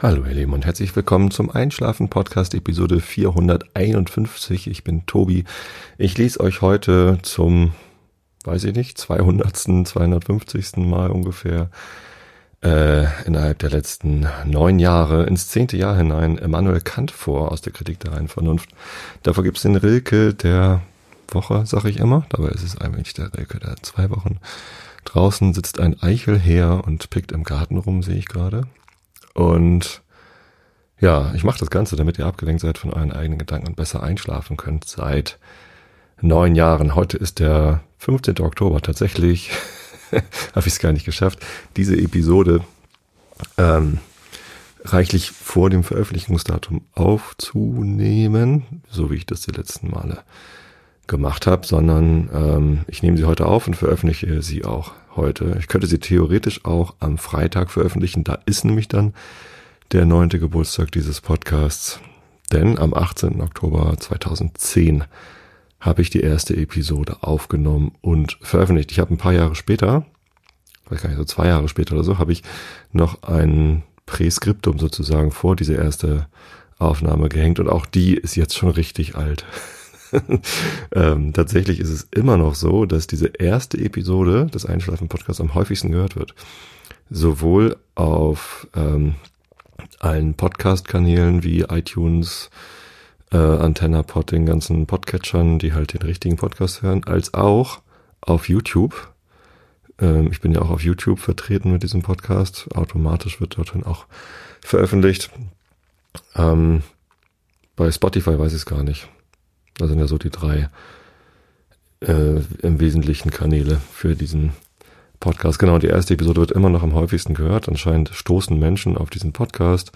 Hallo ihr Lieben und herzlich willkommen zum Einschlafen Podcast Episode 451. Ich bin Tobi. Ich lese euch heute zum, weiß ich nicht, 200., 250. Mal ungefähr äh, innerhalb der letzten neun Jahre ins zehnte Jahr hinein Immanuel Kant vor aus der Kritik der reinen Vernunft. Davor gibt's den Rilke der Woche, sag ich immer. Dabei ist es eigentlich der Rilke der zwei Wochen. Draußen sitzt ein Eichelherr und pickt im Garten rum, sehe ich gerade. Und ja, ich mache das Ganze, damit ihr abgelenkt seid von euren eigenen Gedanken und besser einschlafen könnt seit neun Jahren. Heute ist der 15. Oktober. Tatsächlich habe ich es gar nicht geschafft, diese Episode ähm, reichlich vor dem Veröffentlichungsdatum aufzunehmen, so wie ich das die letzten Male gemacht habe, sondern ähm, ich nehme sie heute auf und veröffentliche sie auch heute. Ich könnte sie theoretisch auch am Freitag veröffentlichen. Da ist nämlich dann der neunte Geburtstag dieses Podcasts. Denn am 18. Oktober 2010 habe ich die erste Episode aufgenommen und veröffentlicht. Ich habe ein paar Jahre später, weiß gar nicht, so zwei Jahre später oder so, habe ich noch ein Präskriptum sozusagen vor diese erste Aufnahme gehängt und auch die ist jetzt schon richtig alt. ähm, tatsächlich ist es immer noch so, dass diese erste Episode des Einschlafen-Podcasts am häufigsten gehört wird. Sowohl auf ähm, allen Podcast-Kanälen wie iTunes, äh, AntennaPod, den ganzen Podcatchern, die halt den richtigen Podcast hören, als auch auf YouTube. Ähm, ich bin ja auch auf YouTube vertreten mit diesem Podcast. Automatisch wird dort dann auch veröffentlicht. Ähm, bei Spotify weiß ich es gar nicht. Das sind ja so die drei äh, im Wesentlichen Kanäle für diesen Podcast. Genau, die erste Episode wird immer noch am häufigsten gehört. Anscheinend stoßen Menschen auf diesen Podcast,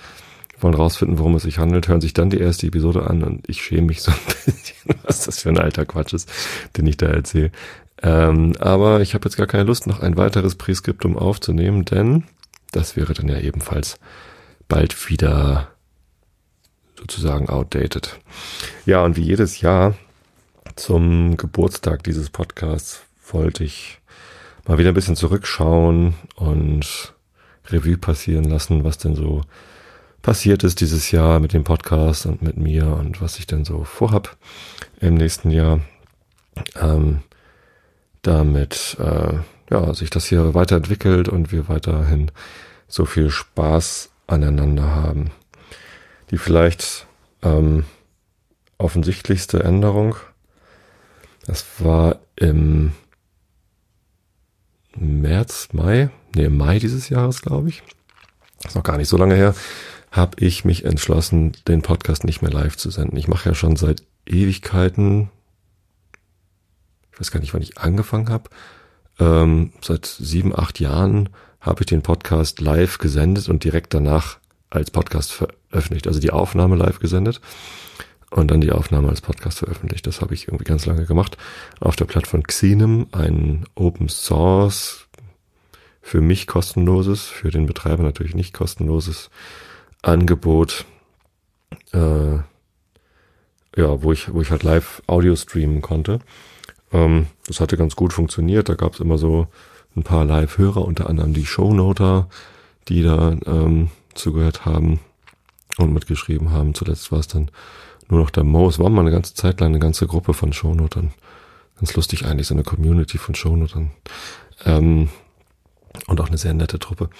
wollen rausfinden, worum es sich handelt, hören sich dann die erste Episode an und ich schäme mich so ein bisschen, was das für ein alter Quatsch ist, den ich da erzähle. Ähm, aber ich habe jetzt gar keine Lust, noch ein weiteres Präskriptum aufzunehmen, denn das wäre dann ja ebenfalls bald wieder sozusagen outdated. Ja, und wie jedes Jahr zum Geburtstag dieses Podcasts wollte ich mal wieder ein bisschen zurückschauen und Revue passieren lassen, was denn so passiert ist dieses Jahr mit dem Podcast und mit mir und was ich denn so vorhab im nächsten Jahr. Ähm, damit äh, ja, sich das hier weiterentwickelt und wir weiterhin so viel Spaß aneinander haben. Die vielleicht ähm, offensichtlichste Änderung, das war im März, Mai, nee, Mai dieses Jahres, glaube ich, ist noch gar nicht so lange her, habe ich mich entschlossen, den Podcast nicht mehr live zu senden. Ich mache ja schon seit Ewigkeiten, ich weiß gar nicht, wann ich angefangen habe, ähm, seit sieben, acht Jahren habe ich den Podcast live gesendet und direkt danach als Podcast veröffentlicht, also die Aufnahme live gesendet und dann die Aufnahme als Podcast veröffentlicht. Das habe ich irgendwie ganz lange gemacht. Auf der Plattform Xenem, ein Open Source, für mich kostenloses, für den Betreiber natürlich nicht kostenloses Angebot, äh, ja, wo ich, wo ich halt live Audio streamen konnte. Ähm, das hatte ganz gut funktioniert. Da gab es immer so ein paar Live-Hörer, unter anderem die Shownoter, die da ähm, zugehört haben und mitgeschrieben haben. Zuletzt war es dann nur noch der Mo. Es war mal eine ganze Zeit lang eine ganze Gruppe von Shownotern. Ganz lustig eigentlich, so eine Community von Shownotern. Ähm, und auch eine sehr nette Truppe.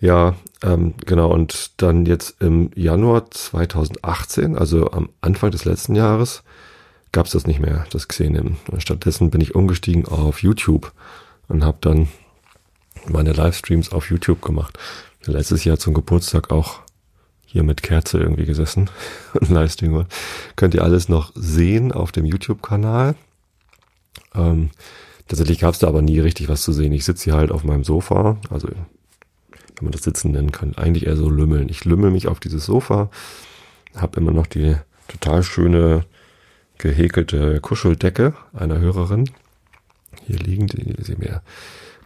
Ja, ähm, genau. Und dann jetzt im Januar 2018, also am Anfang des letzten Jahres, gab es das nicht mehr, das Xenem. Stattdessen bin ich umgestiegen auf YouTube und habe dann meine Livestreams auf YouTube gemacht. Letztes Jahr zum Geburtstag auch hier mit Kerze irgendwie gesessen und Livestream. Könnt ihr alles noch sehen auf dem YouTube-Kanal. Ähm, tatsächlich gab es da aber nie richtig was zu sehen. Ich sitze hier halt auf meinem Sofa, also wenn man das Sitzen nennen kann, eigentlich eher so lümmeln. Ich lümmel mich auf dieses Sofa, habe immer noch die total schöne gehäkelte Kuscheldecke einer Hörerin hier liegen, die sie mir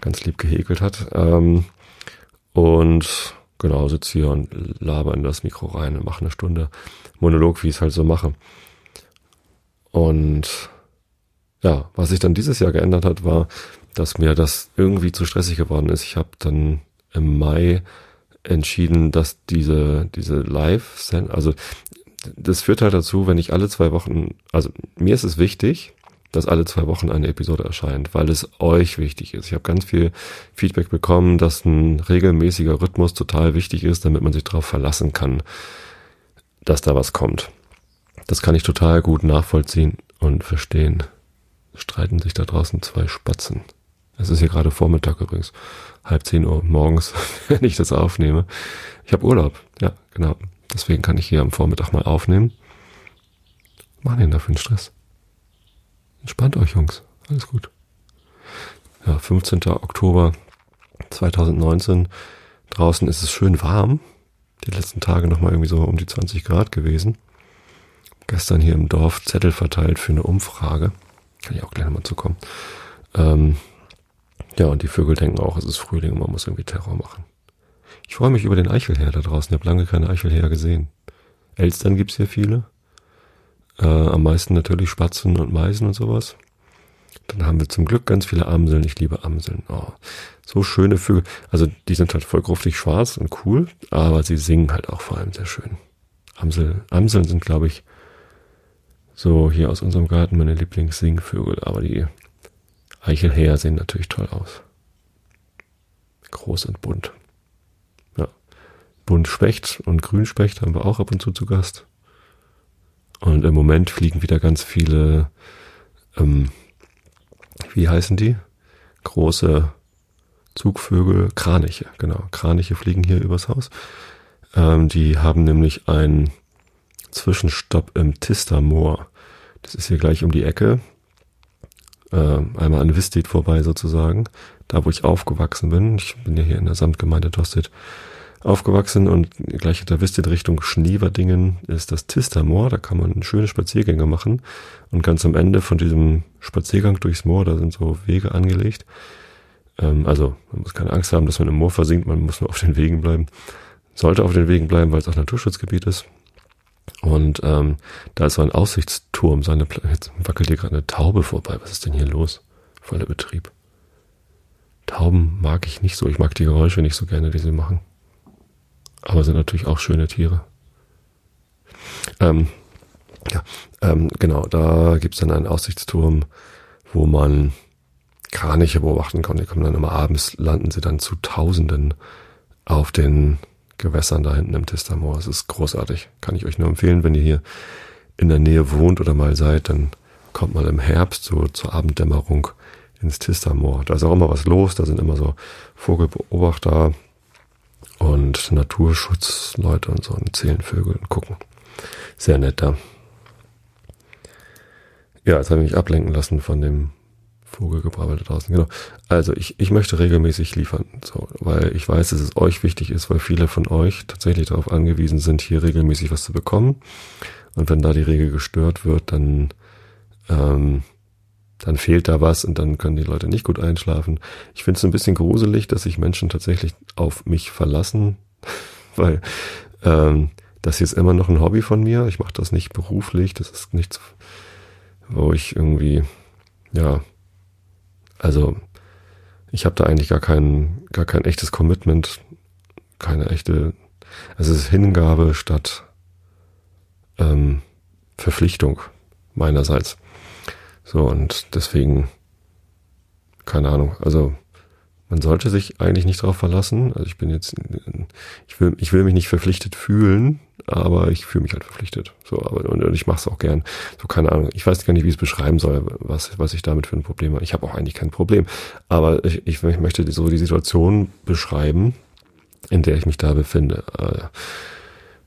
ganz lieb gehäkelt hat. Ähm, und genau, sitze hier und laber in das Mikro rein und mache eine Stunde Monolog, wie ich es halt so mache. Und ja, was sich dann dieses Jahr geändert hat, war, dass mir das irgendwie zu stressig geworden ist. Ich habe dann im Mai entschieden, dass diese, diese live also das führt halt dazu, wenn ich alle zwei Wochen, also mir ist es wichtig, dass alle zwei Wochen eine Episode erscheint, weil es euch wichtig ist. Ich habe ganz viel Feedback bekommen, dass ein regelmäßiger Rhythmus total wichtig ist, damit man sich darauf verlassen kann, dass da was kommt. Das kann ich total gut nachvollziehen und verstehen. Streiten sich da draußen zwei Spatzen. Es ist hier gerade Vormittag übrigens, halb zehn Uhr morgens, wenn ich das aufnehme. Ich habe Urlaub, ja, genau. Deswegen kann ich hier am Vormittag mal aufnehmen. Machen ihn dafür einen Stress. Entspannt euch, Jungs. Alles gut. Ja, 15. Oktober 2019. Draußen ist es schön warm. Die letzten Tage nochmal irgendwie so um die 20 Grad gewesen. Gestern hier im Dorf Zettel verteilt für eine Umfrage. Kann ich auch gleich nochmal zukommen. Ähm, ja, und die Vögel denken auch, es ist Frühling und man muss irgendwie Terror machen. Ich freue mich über den Eichelherr da draußen. Ich habe lange keine Eichelherr gesehen. Elstern gibt's hier viele. Äh, am meisten natürlich Spatzen und Meisen und sowas. Dann haben wir zum Glück ganz viele Amseln. Ich liebe Amseln. Oh, so schöne Vögel. Also die sind halt voll gruftig schwarz und cool, aber sie singen halt auch vor allem sehr schön. Amsel, Amseln sind, glaube ich, so hier aus unserem Garten meine Lieblingssingvögel, aber die Eichelhäher sehen natürlich toll aus. Groß und bunt. Ja. Buntspecht und Grünspecht haben wir auch ab und zu zu Gast. Und im Moment fliegen wieder ganz viele, ähm, wie heißen die? Große Zugvögel, Kraniche, genau. Kraniche fliegen hier übers Haus. Ähm, die haben nämlich einen Zwischenstopp im Tistermoor. Das ist hier gleich um die Ecke. Ähm, einmal an Vistit vorbei sozusagen. Da, wo ich aufgewachsen bin. Ich bin ja hier in der Samtgemeinde Tosted aufgewachsen und gleich hinter Vistit Richtung Schneewerdingen ist das Tistermoor. Da kann man schöne Spaziergänge machen. Und ganz am Ende von diesem Spaziergang durchs Moor, da sind so Wege angelegt. Ähm, also man muss keine Angst haben, dass man im Moor versinkt, man muss nur auf den Wegen bleiben. Sollte auf den Wegen bleiben, weil es auch Naturschutzgebiet ist. Und ähm, da ist so ein Aussichtsturm. Seine Jetzt wackelt hier gerade eine Taube vorbei. Was ist denn hier los? Voller Betrieb. Tauben mag ich nicht so. Ich mag die Geräusche nicht so gerne, die sie machen. Aber sind natürlich auch schöne Tiere. Ähm, ja, ähm, genau, da gibt's dann einen Aussichtsturm, wo man Kraniche beobachten kann. Die kommen dann immer abends, landen sie dann zu Tausenden auf den Gewässern da hinten im Testermoor. Es ist großartig. Kann ich euch nur empfehlen, wenn ihr hier in der Nähe wohnt oder mal seid, dann kommt mal im Herbst so zur Abenddämmerung ins Tistermoor. Da ist auch immer was los. Da sind immer so Vogelbeobachter und Naturschutzleute und so und zählen Vögel und gucken. Sehr nett da. Ja, jetzt habe ich mich ablenken lassen von dem Vogelgebrabbel da draußen. Genau. Also ich, ich möchte regelmäßig liefern, so, weil ich weiß, dass es euch wichtig ist, weil viele von euch tatsächlich darauf angewiesen sind, hier regelmäßig was zu bekommen. Und wenn da die Regel gestört wird, dann ähm, dann fehlt da was und dann können die Leute nicht gut einschlafen. Ich finde es ein bisschen gruselig, dass sich Menschen tatsächlich auf mich verlassen, weil ähm, das ist immer noch ein Hobby von mir. Ich mache das nicht beruflich, das ist nichts, wo ich irgendwie, ja, also ich habe da eigentlich gar kein, gar kein echtes Commitment, keine echte, also es ist Hingabe statt ähm, Verpflichtung meinerseits. So, und deswegen, keine Ahnung, also man sollte sich eigentlich nicht darauf verlassen. Also ich bin jetzt, ich will, ich will mich nicht verpflichtet fühlen, aber ich fühle mich halt verpflichtet. So, aber und, und ich mache es auch gern. So keine Ahnung. Ich weiß gar nicht, wie ich es beschreiben soll, was was ich damit für ein Problem habe. Ich habe auch eigentlich kein Problem, aber ich, ich, ich möchte so die Situation beschreiben, in der ich mich da befinde. Äh,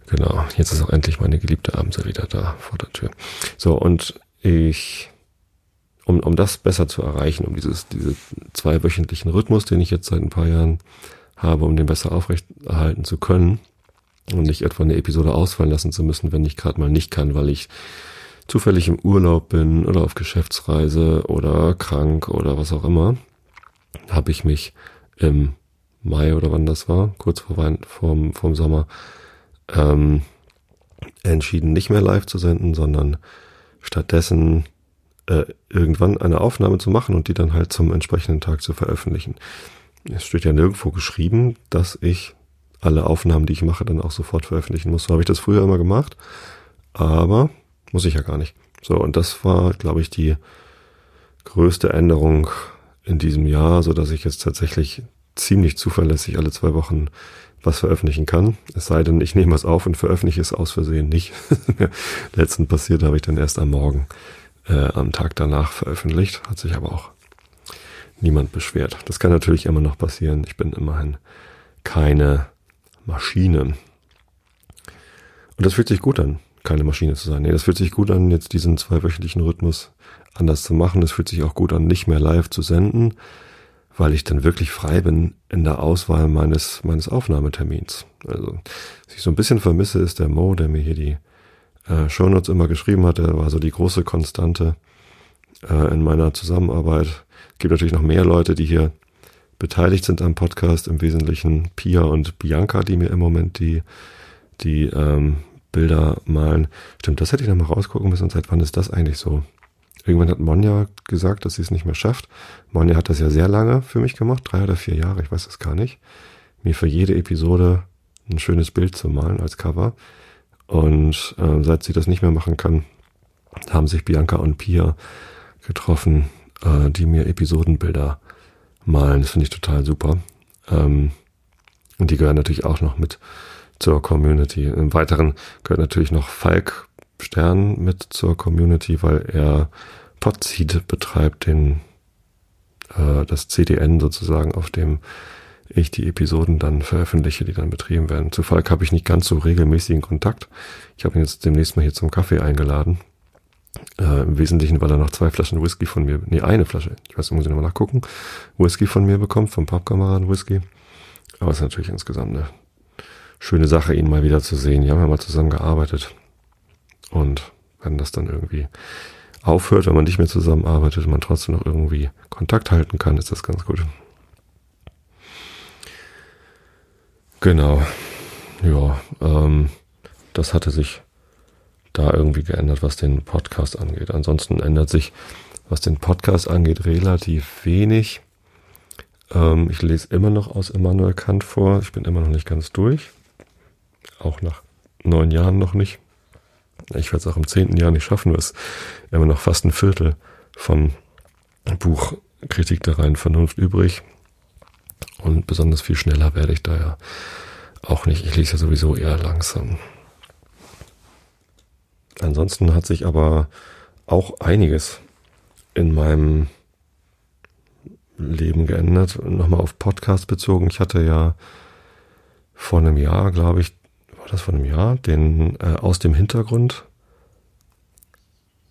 genau. Jetzt ist auch endlich meine geliebte Amsel wieder da vor der Tür. So und ich um, um das besser zu erreichen, um dieses, diese zweiwöchentlichen Rhythmus, den ich jetzt seit ein paar Jahren habe, um den besser aufrechterhalten zu können und nicht etwa eine Episode ausfallen lassen zu müssen, wenn ich gerade mal nicht kann, weil ich zufällig im Urlaub bin oder auf Geschäftsreise oder krank oder was auch immer, habe ich mich im Mai oder wann das war, kurz vor Wein, vorm, vorm Sommer, ähm, entschieden, nicht mehr live zu senden, sondern stattdessen äh, irgendwann eine Aufnahme zu machen und die dann halt zum entsprechenden Tag zu veröffentlichen. Es steht ja nirgendwo geschrieben, dass ich alle Aufnahmen, die ich mache, dann auch sofort veröffentlichen muss. So habe ich das früher immer gemacht, aber muss ich ja gar nicht. So, und das war, glaube ich, die größte Änderung in diesem Jahr, so dass ich jetzt tatsächlich ziemlich zuverlässig alle zwei Wochen was veröffentlichen kann. Es sei denn, ich nehme es auf und veröffentliche es aus Versehen nicht. Letzten passiert habe ich dann erst am Morgen, äh, am Tag danach veröffentlicht. Hat sich aber auch niemand beschwert. Das kann natürlich immer noch passieren. Ich bin immerhin keine Maschine. Und das fühlt sich gut an, keine Maschine zu sein. Nee, das fühlt sich gut an, jetzt diesen zweiwöchentlichen Rhythmus anders zu machen. Es fühlt sich auch gut an, nicht mehr live zu senden, weil ich dann wirklich frei bin in der Auswahl meines, meines Aufnahmetermins. Also, was ich so ein bisschen vermisse, ist der Mo, der mir hier die äh, Shownotes immer geschrieben hat. Der war so die große Konstante äh, in meiner Zusammenarbeit. Es gibt natürlich noch mehr Leute, die hier beteiligt sind am Podcast, im Wesentlichen Pia und Bianca, die mir im Moment die, die ähm, Bilder malen. Stimmt, das hätte ich noch mal rausgucken müssen. Seit wann ist das eigentlich so? Irgendwann hat Monja gesagt, dass sie es nicht mehr schafft. Monja hat das ja sehr lange für mich gemacht, drei oder vier Jahre, ich weiß es gar nicht. Mir für jede Episode ein schönes Bild zu malen als Cover. Und äh, seit sie das nicht mehr machen kann, haben sich Bianca und Pia getroffen, äh, die mir Episodenbilder malen. Das finde ich total super. Ähm, und die gehören natürlich auch noch mit zur Community. Im Weiteren gehört natürlich noch Falk Stern mit zur Community, weil er Podseed betreibt, den äh, das CDN sozusagen, auf dem ich die Episoden dann veröffentliche, die dann betrieben werden. Zu Falk habe ich nicht ganz so regelmäßigen Kontakt. Ich habe ihn jetzt demnächst mal hier zum Kaffee eingeladen. Äh, Im Wesentlichen, weil er noch zwei Flaschen Whisky von mir, nee, eine Flasche, ich weiß, muss ich nochmal nachgucken, Whisky von mir bekommt, vom Pappkameraden Whisky. Aber es ist natürlich insgesamt eine schöne Sache, ihn mal wieder zu sehen. Wir haben ja mal zusammen gearbeitet. Und wenn das dann irgendwie aufhört, wenn man nicht mehr zusammenarbeitet, man trotzdem noch irgendwie Kontakt halten kann, ist das ganz gut. Genau. Ja, ähm, das hatte sich da irgendwie geändert, was den Podcast angeht. Ansonsten ändert sich, was den Podcast angeht, relativ wenig. Ähm, ich lese immer noch aus Immanuel Kant vor. Ich bin immer noch nicht ganz durch. Auch nach neun Jahren noch nicht. Ich werde es auch im zehnten Jahr nicht schaffen, es immer noch fast ein Viertel vom Buch Kritik der reinen Vernunft übrig. Und besonders viel schneller werde ich da ja auch nicht. Ich lese ja sowieso eher langsam. Ansonsten hat sich aber auch einiges in meinem Leben geändert. Nochmal auf Podcast bezogen. Ich hatte ja vor einem Jahr, glaube ich, war das vor einem Jahr, den äh, aus dem Hintergrund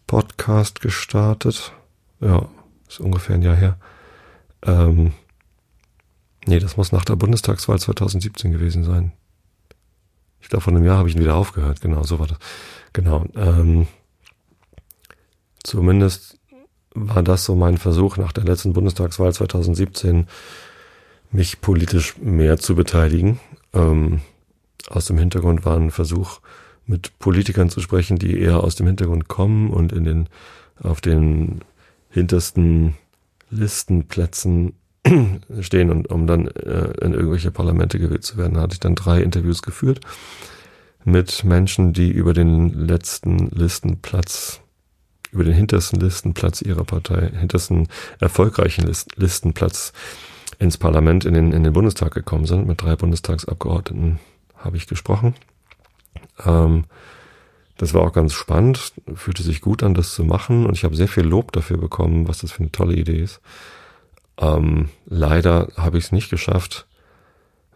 Podcast gestartet. Ja, ist ungefähr ein Jahr her. Ähm, nee, das muss nach der Bundestagswahl 2017 gewesen sein. Ich glaube, vor einem Jahr habe ich ihn wieder aufgehört. Genau, so war das. Genau. Ähm, zumindest war das so mein Versuch nach der letzten Bundestagswahl 2017, mich politisch mehr zu beteiligen. Ähm, aus dem Hintergrund war ein Versuch, mit Politikern zu sprechen, die eher aus dem Hintergrund kommen und in den, auf den hintersten Listenplätzen stehen und um dann äh, in irgendwelche Parlamente gewählt zu werden, hatte ich dann drei Interviews geführt mit Menschen, die über den letzten Listenplatz, über den hintersten Listenplatz ihrer Partei, hintersten erfolgreichen List, Listenplatz ins Parlament, in den, in den Bundestag gekommen sind. Mit drei Bundestagsabgeordneten habe ich gesprochen. Ähm, das war auch ganz spannend, fühlte sich gut an, das zu machen und ich habe sehr viel Lob dafür bekommen, was das für eine tolle Idee ist. Ähm, leider habe ich es nicht geschafft,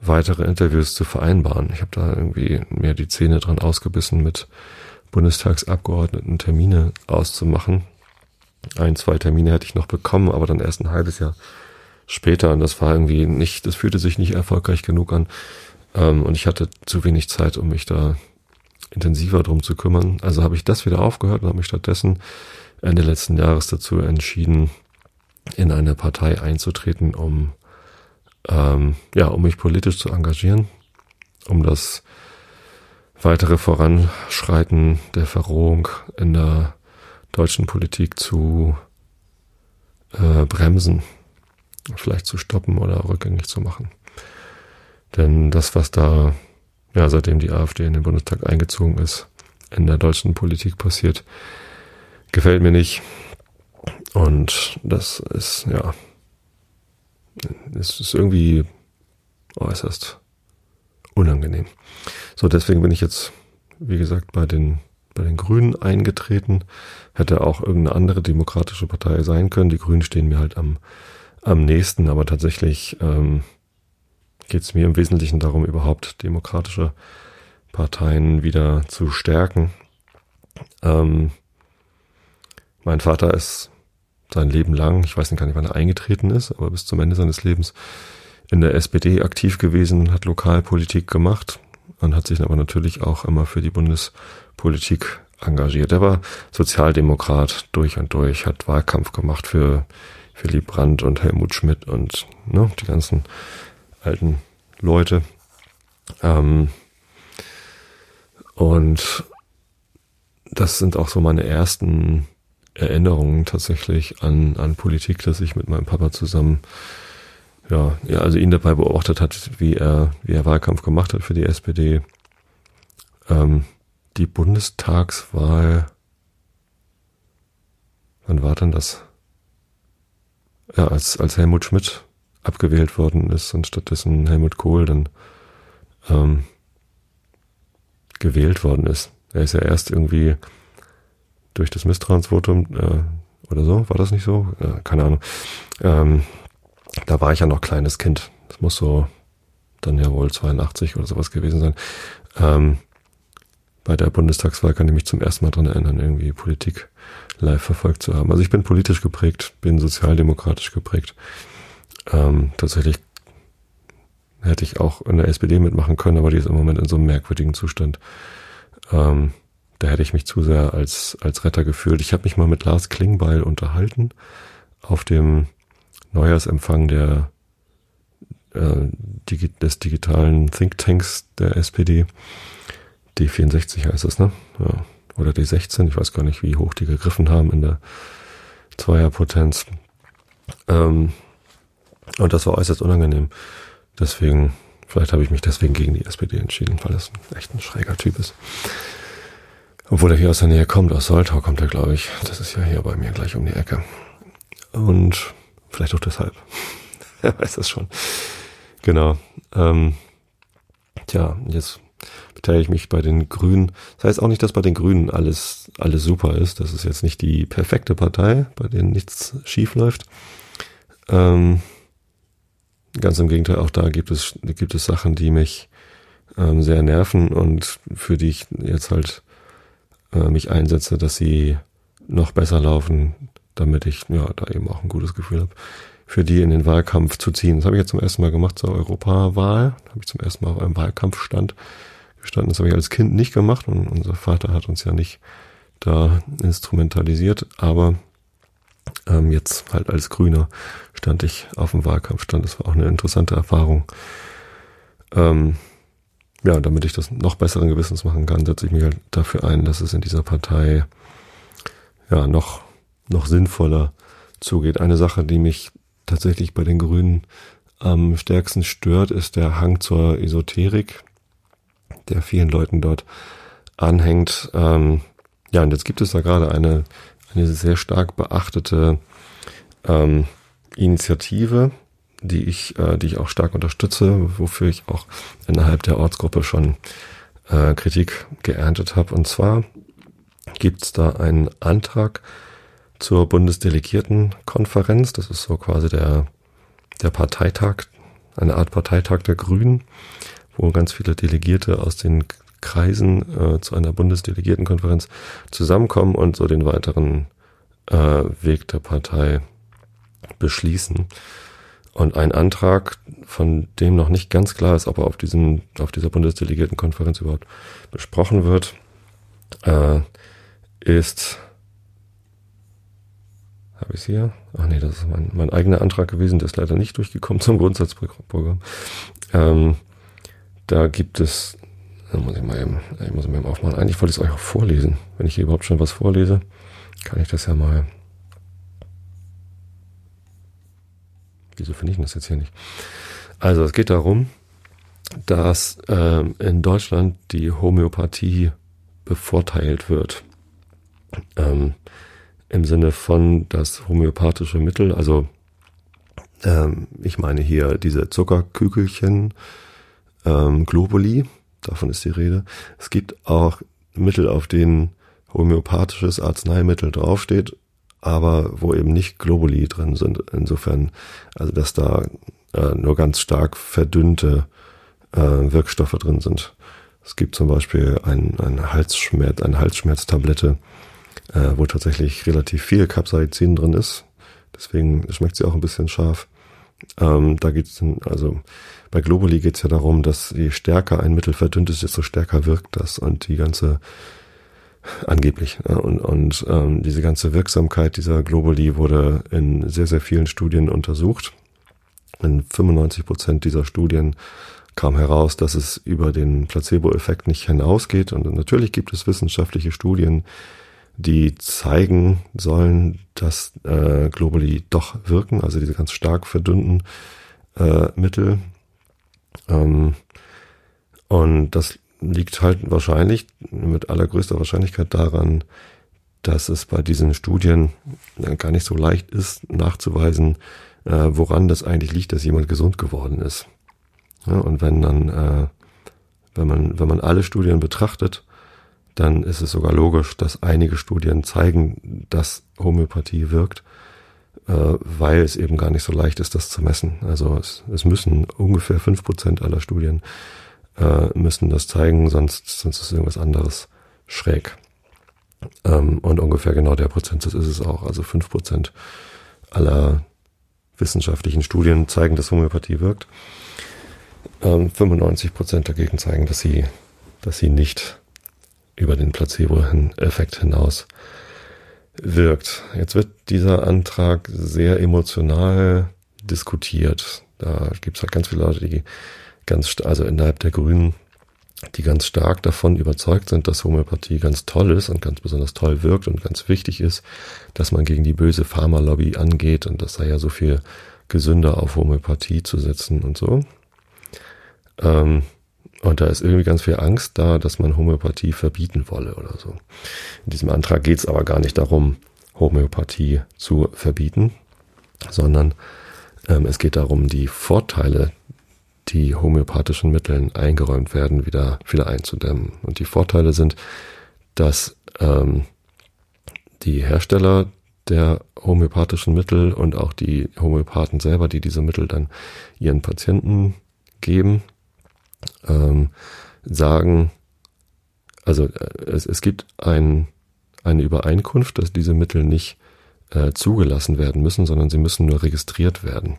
weitere Interviews zu vereinbaren. Ich habe da irgendwie mir die Zähne dran ausgebissen, mit Bundestagsabgeordneten Termine auszumachen. Ein, zwei Termine hätte ich noch bekommen, aber dann erst ein halbes Jahr später. Und das war irgendwie nicht, das fühlte sich nicht erfolgreich genug an. Ähm, und ich hatte zu wenig Zeit, um mich da intensiver drum zu kümmern. Also habe ich das wieder aufgehört und habe mich stattdessen Ende letzten Jahres dazu entschieden, in eine Partei einzutreten, um ähm, ja, um mich politisch zu engagieren, um das weitere Voranschreiten der Verrohung in der deutschen Politik zu äh, bremsen, vielleicht zu stoppen oder rückgängig zu machen. Denn das, was da, ja, seitdem die AfD in den Bundestag eingezogen ist, in der deutschen Politik passiert, gefällt mir nicht. Und das ist, ja, es ist irgendwie äußerst unangenehm. So, deswegen bin ich jetzt, wie gesagt, bei den, bei den Grünen eingetreten. Hätte auch irgendeine andere demokratische Partei sein können. Die Grünen stehen mir halt am, am nächsten, aber tatsächlich ähm, geht es mir im Wesentlichen darum, überhaupt demokratische Parteien wieder zu stärken. Ähm, mein Vater ist sein Leben lang, ich weiß nicht gar nicht, wann er eingetreten ist, aber bis zum Ende seines Lebens in der SPD aktiv gewesen, hat Lokalpolitik gemacht und hat sich aber natürlich auch immer für die Bundespolitik engagiert. Er war Sozialdemokrat durch und durch, hat Wahlkampf gemacht für Willy Brandt und Helmut Schmidt und ne, die ganzen alten Leute. Ähm, und das sind auch so meine ersten Erinnerungen tatsächlich an, an Politik, dass ich mit meinem Papa zusammen, ja, ja, also ihn dabei beobachtet hat, wie er, wie er Wahlkampf gemacht hat für die SPD. Ähm, die Bundestagswahl, wann war denn das? Ja, als, als Helmut Schmidt abgewählt worden ist und stattdessen Helmut Kohl dann ähm, gewählt worden ist. Er ist ja erst irgendwie durch das Misstrauensvotum äh, oder so, war das nicht so? Äh, keine Ahnung. Ähm, da war ich ja noch kleines Kind. Das muss so dann ja wohl 82 oder sowas gewesen sein. Ähm, bei der Bundestagswahl kann ich mich zum ersten Mal dran erinnern, irgendwie Politik live verfolgt zu haben. Also ich bin politisch geprägt, bin sozialdemokratisch geprägt. Ähm, tatsächlich hätte ich auch in der SPD mitmachen können, aber die ist im Moment in so einem merkwürdigen Zustand. Ähm, da hätte ich mich zu sehr als, als Retter gefühlt. Ich habe mich mal mit Lars Klingbeil unterhalten auf dem Neujahrsempfang der, äh, Digi des digitalen Thinktanks der SPD. D64 heißt es, ne? Ja. Oder D16, ich weiß gar nicht, wie hoch die gegriffen haben in der Zweierpotenz. Ähm, und das war äußerst unangenehm. Deswegen, vielleicht habe ich mich deswegen gegen die SPD entschieden, weil das echt ein schräger Typ ist. Obwohl er hier aus der Nähe kommt, aus Soltau kommt er, glaube ich. Das ist ja hier bei mir gleich um die Ecke. Und vielleicht auch deshalb. Wer weiß das schon. Genau. Ähm, tja, jetzt beteilige ich mich bei den Grünen. Das heißt auch nicht, dass bei den Grünen alles, alles super ist. Das ist jetzt nicht die perfekte Partei, bei denen nichts schief läuft. Ähm, ganz im Gegenteil, auch da gibt es, gibt es Sachen, die mich ähm, sehr nerven und für die ich jetzt halt äh, mich einsetze, dass sie noch besser laufen, damit ich ja da eben auch ein gutes Gefühl habe, für die in den Wahlkampf zu ziehen. Das habe ich jetzt zum ersten Mal gemacht zur Europawahl. Da habe ich zum ersten Mal auf einem Wahlkampfstand gestanden. Das habe ich als Kind nicht gemacht und unser Vater hat uns ja nicht da instrumentalisiert, aber ähm, jetzt halt als Grüner stand ich auf dem Wahlkampfstand. Das war auch eine interessante Erfahrung. Ähm, ja, damit ich das noch besseren Gewissens machen kann, setze ich mich halt dafür ein, dass es in dieser Partei ja noch, noch sinnvoller zugeht. Eine Sache, die mich tatsächlich bei den Grünen am stärksten stört, ist der Hang zur Esoterik, der vielen Leuten dort anhängt. Ähm, ja, und jetzt gibt es da gerade eine, eine sehr stark beachtete ähm, Initiative, die ich, äh, die ich auch stark unterstütze, wofür ich auch innerhalb der Ortsgruppe schon äh, Kritik geerntet habe. Und zwar gibt es da einen Antrag zur Bundesdelegiertenkonferenz. Das ist so quasi der, der Parteitag, eine Art Parteitag der Grünen, wo ganz viele Delegierte aus den Kreisen äh, zu einer Bundesdelegiertenkonferenz zusammenkommen und so den weiteren äh, Weg der Partei beschließen. Und ein Antrag, von dem noch nicht ganz klar ist, ob er auf diesem, auf dieser Bundesdelegiertenkonferenz überhaupt besprochen wird, äh, ist, habe ich hier? Ach nee, das ist mein, mein eigener Antrag gewesen, der ist leider nicht durchgekommen zum Grundsatzprogramm. Ähm, da gibt es, da muss ich mal eben, ich muss mal eben aufmachen. Eigentlich wollte ich es euch auch vorlesen. Wenn ich hier überhaupt schon was vorlese, kann ich das ja mal Wieso finde ich das jetzt hier nicht? Also es geht darum, dass äh, in Deutschland die Homöopathie bevorteilt wird. Ähm, Im Sinne von, dass homöopathische Mittel, also ähm, ich meine hier diese Zuckerkügelchen, ähm, Globuli, davon ist die Rede. Es gibt auch Mittel, auf denen homöopathisches Arzneimittel draufsteht, aber wo eben nicht Globuli drin sind. Insofern, also dass da äh, nur ganz stark verdünnte äh, Wirkstoffe drin sind. Es gibt zum Beispiel ein, ein Halsschmerz, eine Halsschmerztablette, äh, wo tatsächlich relativ viel Capsaicin drin ist. Deswegen schmeckt sie auch ein bisschen scharf. Ähm, da geht's also bei Globuli geht's ja darum, dass je stärker ein Mittel verdünnt ist, desto stärker wirkt das und die ganze angeblich und und ähm, diese ganze Wirksamkeit dieser Globuli wurde in sehr sehr vielen Studien untersucht. In 95 Prozent dieser Studien kam heraus, dass es über den Placebo-Effekt nicht hinausgeht. Und natürlich gibt es wissenschaftliche Studien, die zeigen sollen, dass äh, Globally doch wirken, also diese ganz stark verdünnten äh, Mittel. Ähm, und das liegt halt wahrscheinlich mit allergrößter Wahrscheinlichkeit daran, dass es bei diesen Studien gar nicht so leicht ist, nachzuweisen, äh, woran das eigentlich liegt, dass jemand gesund geworden ist. Ja, und wenn dann, äh, wenn man, wenn man alle Studien betrachtet, dann ist es sogar logisch, dass einige Studien zeigen, dass Homöopathie wirkt, äh, weil es eben gar nicht so leicht ist, das zu messen. Also es, es müssen ungefähr fünf Prozent aller Studien äh, müssen das zeigen, sonst, sonst ist irgendwas anderes schräg. Ähm, und ungefähr genau der Prozentsatz ist es auch. Also fünf Prozent aller wissenschaftlichen Studien zeigen, dass Homöopathie wirkt. Ähm, 95 Prozent dagegen zeigen, dass sie, dass sie nicht über den Placebo-Effekt hinaus wirkt. Jetzt wird dieser Antrag sehr emotional diskutiert. Da gibt es halt ganz viele Leute, die ganz, also innerhalb der Grünen, die ganz stark davon überzeugt sind, dass Homöopathie ganz toll ist und ganz besonders toll wirkt und ganz wichtig ist, dass man gegen die böse Pharmalobby angeht und das sei ja so viel gesünder auf Homöopathie zu setzen und so. Ähm, und da ist irgendwie ganz viel Angst da, dass man Homöopathie verbieten wolle oder so. In diesem Antrag geht es aber gar nicht darum, Homöopathie zu verbieten, sondern ähm, es geht darum, die Vorteile, die homöopathischen Mitteln eingeräumt werden, wieder, wieder einzudämmen. Und die Vorteile sind, dass ähm, die Hersteller der homöopathischen Mittel und auch die Homöopathen selber, die diese Mittel dann ihren Patienten geben, ähm, sagen, also äh, es, es gibt ein, eine Übereinkunft, dass diese Mittel nicht äh, zugelassen werden müssen, sondern sie müssen nur registriert werden,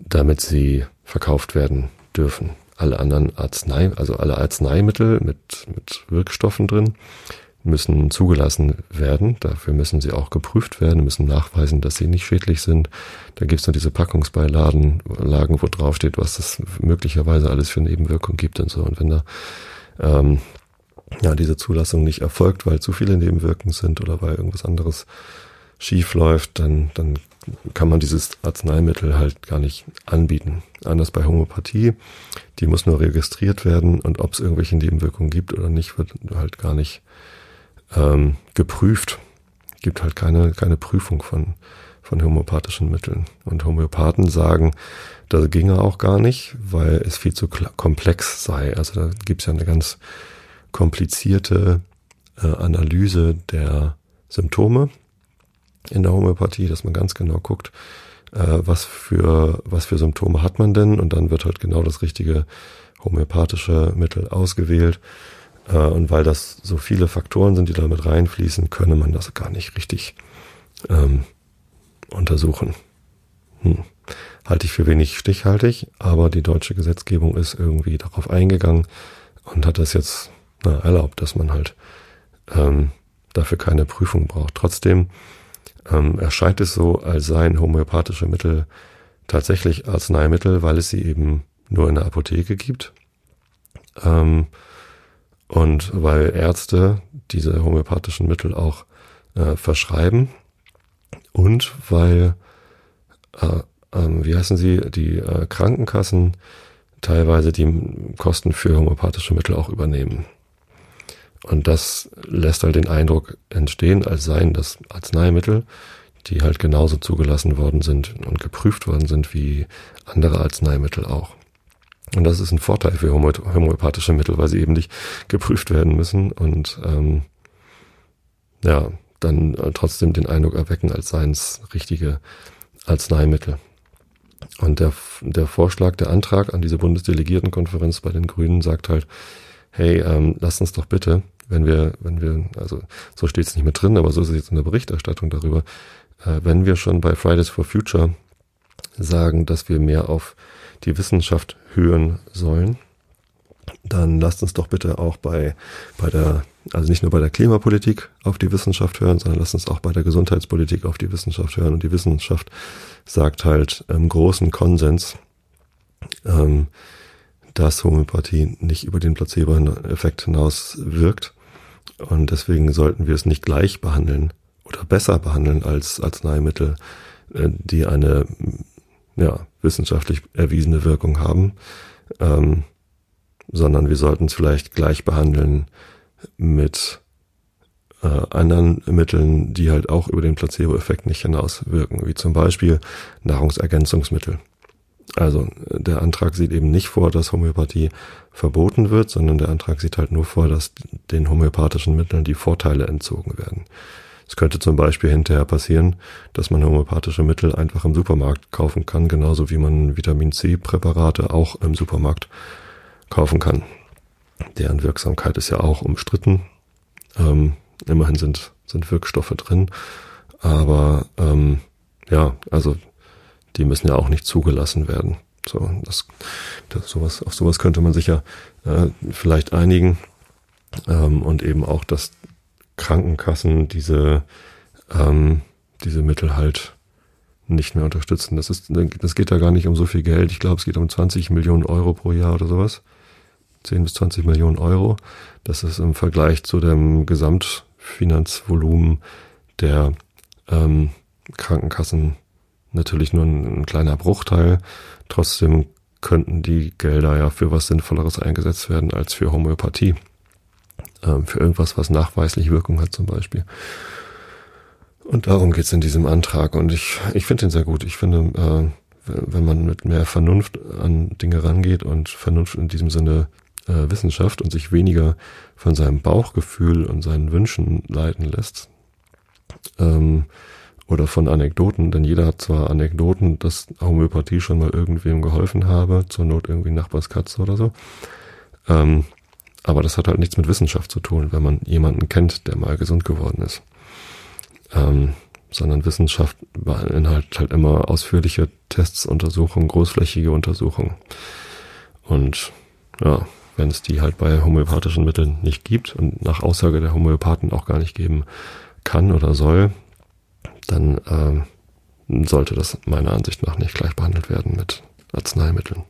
damit sie verkauft werden dürfen. Alle anderen Arznei, also alle Arzneimittel mit, mit Wirkstoffen drin, müssen zugelassen werden. Dafür müssen sie auch geprüft werden, müssen nachweisen, dass sie nicht schädlich sind. Da gibt es noch diese Packungsbeilagen, Lagen, wo drauf steht, was das möglicherweise alles für Nebenwirkungen gibt und so. Und wenn da ähm, ja diese Zulassung nicht erfolgt, weil zu viele Nebenwirkungen sind oder weil irgendwas anderes schief läuft, dann, dann kann man dieses Arzneimittel halt gar nicht anbieten. Anders bei Homöopathie, die muss nur registriert werden und ob es irgendwelche Nebenwirkungen gibt oder nicht, wird halt gar nicht ähm, geprüft. Gibt halt keine, keine Prüfung von, von homöopathischen Mitteln. Und Homöopathen sagen, das ginge auch gar nicht, weil es viel zu komplex sei. Also da gibt es ja eine ganz komplizierte äh, Analyse der Symptome in der Homöopathie, dass man ganz genau guckt, äh, was für was für Symptome hat man denn und dann wird halt genau das richtige homöopathische Mittel ausgewählt äh, und weil das so viele Faktoren sind, die da mit reinfließen, könne man das gar nicht richtig ähm, untersuchen. Hm. Halte ich für wenig stichhaltig, aber die deutsche Gesetzgebung ist irgendwie darauf eingegangen und hat das jetzt na, erlaubt, dass man halt ähm, dafür keine Prüfung braucht. Trotzdem ähm, erscheint es so, als seien homöopathische Mittel tatsächlich Arzneimittel, weil es sie eben nur in der Apotheke gibt. Ähm, und weil Ärzte diese homöopathischen Mittel auch äh, verschreiben und weil, äh, äh, wie heißen sie, die äh, Krankenkassen teilweise die Kosten für homöopathische Mittel auch übernehmen. Und das lässt halt den Eindruck entstehen, als seien das Arzneimittel, die halt genauso zugelassen worden sind und geprüft worden sind wie andere Arzneimittel auch. Und das ist ein Vorteil für homöopathische Mittel, weil sie eben nicht geprüft werden müssen und ähm, ja, dann trotzdem den Eindruck erwecken, als seien es richtige Arzneimittel. Und der, der Vorschlag, der Antrag an diese Bundesdelegiertenkonferenz bei den Grünen sagt halt, hey, ähm, lasst uns doch bitte, wenn wir, wenn wir, also so steht es nicht mit drin, aber so ist es jetzt in der Berichterstattung darüber, äh, wenn wir schon bei Fridays for Future sagen, dass wir mehr auf die Wissenschaft hören sollen, dann lasst uns doch bitte auch bei, bei der, also nicht nur bei der Klimapolitik auf die Wissenschaft hören, sondern lasst uns auch bei der Gesundheitspolitik auf die Wissenschaft hören. Und die Wissenschaft sagt halt im großen Konsens, ähm, dass Homöopathie nicht über den Placebo-Effekt hinaus wirkt. Und deswegen sollten wir es nicht gleich behandeln oder besser behandeln als Arzneimittel, äh, die eine ja, wissenschaftlich erwiesene Wirkung haben, ähm, sondern wir sollten es vielleicht gleich behandeln mit äh, anderen Mitteln, die halt auch über den Placebo-Effekt nicht hinauswirken, wie zum Beispiel Nahrungsergänzungsmittel. Also der Antrag sieht eben nicht vor, dass Homöopathie verboten wird, sondern der Antrag sieht halt nur vor, dass den homöopathischen Mitteln die Vorteile entzogen werden. Es könnte zum Beispiel hinterher passieren, dass man homöopathische Mittel einfach im Supermarkt kaufen kann, genauso wie man Vitamin C Präparate auch im Supermarkt kaufen kann. Deren Wirksamkeit ist ja auch umstritten. Ähm, immerhin sind, sind Wirkstoffe drin. Aber ähm, ja, also die müssen ja auch nicht zugelassen werden. So, das, das sowas, auf sowas könnte man sich ja äh, vielleicht einigen. Ähm, und eben auch, dass Krankenkassen diese, ähm, diese Mittel halt nicht mehr unterstützen. Das ist, das geht da gar nicht um so viel Geld. Ich glaube, es geht um 20 Millionen Euro pro Jahr oder sowas. 10 bis 20 Millionen Euro. Das ist im Vergleich zu dem Gesamtfinanzvolumen der ähm, Krankenkassen natürlich nur ein, ein kleiner Bruchteil. Trotzdem könnten die Gelder ja für was Sinnvolleres eingesetzt werden als für Homöopathie. Ähm, für irgendwas, was nachweislich Wirkung hat zum Beispiel. Und darum geht's in diesem Antrag. Und ich, ich finde den sehr gut. Ich finde, äh, wenn man mit mehr Vernunft an Dinge rangeht und Vernunft in diesem Sinne äh, Wissenschaft und sich weniger von seinem Bauchgefühl und seinen Wünschen leiten lässt, ähm, oder von Anekdoten, denn jeder hat zwar Anekdoten, dass Homöopathie schon mal irgendwem geholfen habe, zur Not irgendwie Nachbarskatze oder so. Ähm, aber das hat halt nichts mit Wissenschaft zu tun, wenn man jemanden kennt, der mal gesund geworden ist. Ähm, sondern Wissenschaft beinhaltet halt immer ausführliche Tests, Untersuchungen, großflächige Untersuchungen. Und ja, wenn es die halt bei homöopathischen Mitteln nicht gibt und nach Aussage der Homöopathen auch gar nicht geben kann oder soll, dann ähm, sollte das meiner Ansicht nach nicht gleich behandelt werden mit Arzneimitteln.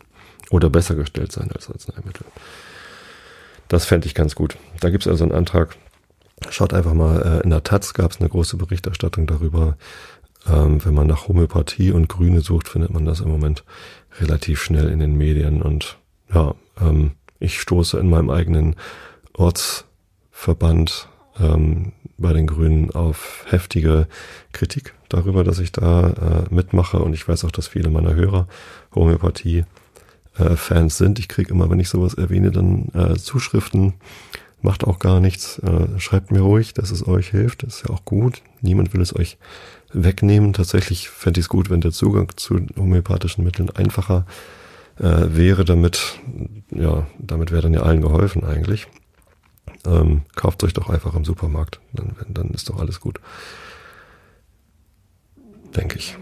Oder besser gestellt sein als Arzneimittel. Das fände ich ganz gut. Da gibt es also einen Antrag. Schaut einfach mal, äh, in der Taz gab es eine große Berichterstattung darüber. Ähm, wenn man nach Homöopathie und Grüne sucht, findet man das im Moment relativ schnell in den Medien. Und ja, ähm, ich stoße in meinem eigenen Ortsverband ähm, bei den Grünen auf heftige Kritik darüber, dass ich da äh, mitmache. Und ich weiß auch, dass viele meiner Hörer Homöopathie äh, sind. Ich kriege immer, wenn ich sowas erwähne, dann äh, Zuschriften. Macht auch gar nichts. Äh, schreibt mir ruhig, dass es euch hilft. Das ist ja auch gut. Niemand will es euch wegnehmen. Tatsächlich fände ich es gut, wenn der Zugang zu homöopathischen Mitteln einfacher äh, wäre, damit, ja, damit wäre dann ja allen geholfen eigentlich. Ähm, kauft euch doch einfach im Supermarkt. Dann, dann ist doch alles gut. Denke ich.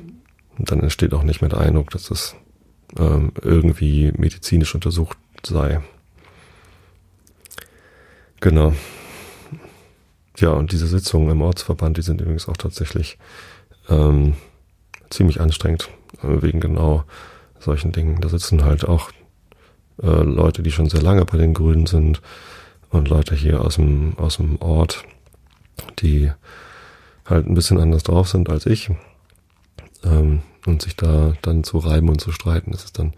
Und dann entsteht auch nicht mehr der Eindruck, dass es ähm, irgendwie medizinisch untersucht sei. Genau. Ja, und diese Sitzungen im Ortsverband, die sind übrigens auch tatsächlich ähm, ziemlich anstrengend, äh, wegen genau solchen Dingen. Da sitzen halt auch äh, Leute, die schon sehr lange bei den Grünen sind und Leute hier aus dem, aus dem Ort, die halt ein bisschen anders drauf sind als ich. Ähm, und sich da dann zu reiben und zu streiten, das ist dann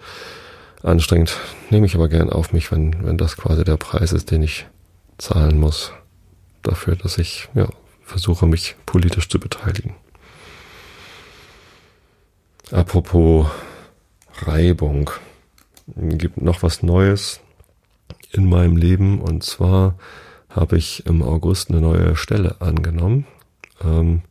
anstrengend. Nehme ich aber gern auf mich, wenn, wenn das quasi der Preis ist, den ich zahlen muss. Dafür, dass ich ja, versuche, mich politisch zu beteiligen. Apropos Reibung. Gibt noch was Neues in meinem Leben und zwar habe ich im August eine neue Stelle angenommen. Ähm,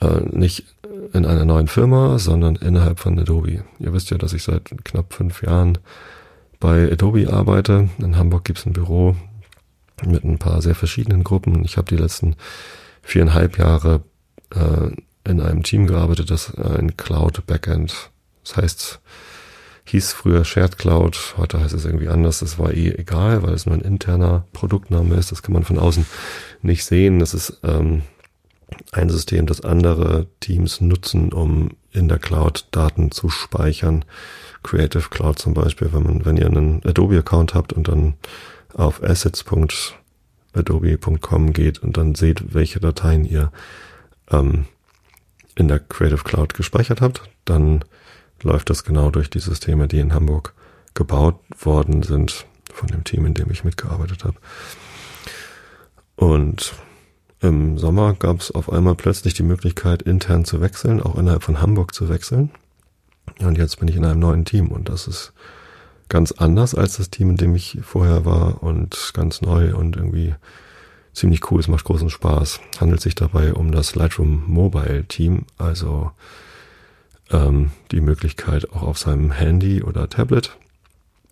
äh, nicht in einer neuen Firma, sondern innerhalb von Adobe. Ihr wisst ja, dass ich seit knapp fünf Jahren bei Adobe arbeite. In Hamburg gibt es ein Büro mit ein paar sehr verschiedenen Gruppen. Ich habe die letzten viereinhalb Jahre äh, in einem Team gearbeitet, das ein Cloud Backend, das heißt, hieß früher Shared Cloud, heute heißt es irgendwie anders. Das war eh egal, weil es nur ein interner Produktname ist. Das kann man von außen nicht sehen. Das ist ähm, ein System, das andere Teams nutzen, um in der Cloud Daten zu speichern. Creative Cloud zum Beispiel, wenn man, wenn ihr einen Adobe-Account habt und dann auf assets.adobe.com geht und dann seht, welche Dateien ihr ähm, in der Creative Cloud gespeichert habt, dann läuft das genau durch die Systeme, die in Hamburg gebaut worden sind von dem Team, in dem ich mitgearbeitet habe. Und im Sommer gab es auf einmal plötzlich die Möglichkeit, intern zu wechseln, auch innerhalb von Hamburg zu wechseln. Und jetzt bin ich in einem neuen Team und das ist ganz anders als das Team, in dem ich vorher war und ganz neu und irgendwie ziemlich cool. Es macht großen Spaß. Handelt sich dabei um das Lightroom Mobile Team, also ähm, die Möglichkeit auch auf seinem Handy oder Tablet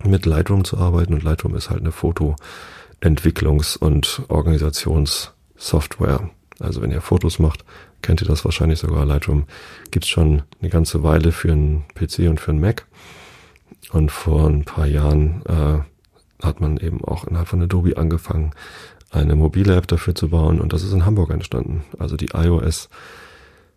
mit Lightroom zu arbeiten. Und Lightroom ist halt eine Fotoentwicklungs- und Organisations- Software. Also wenn ihr Fotos macht, kennt ihr das wahrscheinlich sogar. Lightroom gibt's schon eine ganze Weile für einen PC und für einen Mac. Und vor ein paar Jahren äh, hat man eben auch innerhalb von Adobe angefangen, eine mobile App dafür zu bauen. Und das ist in Hamburg entstanden. Also die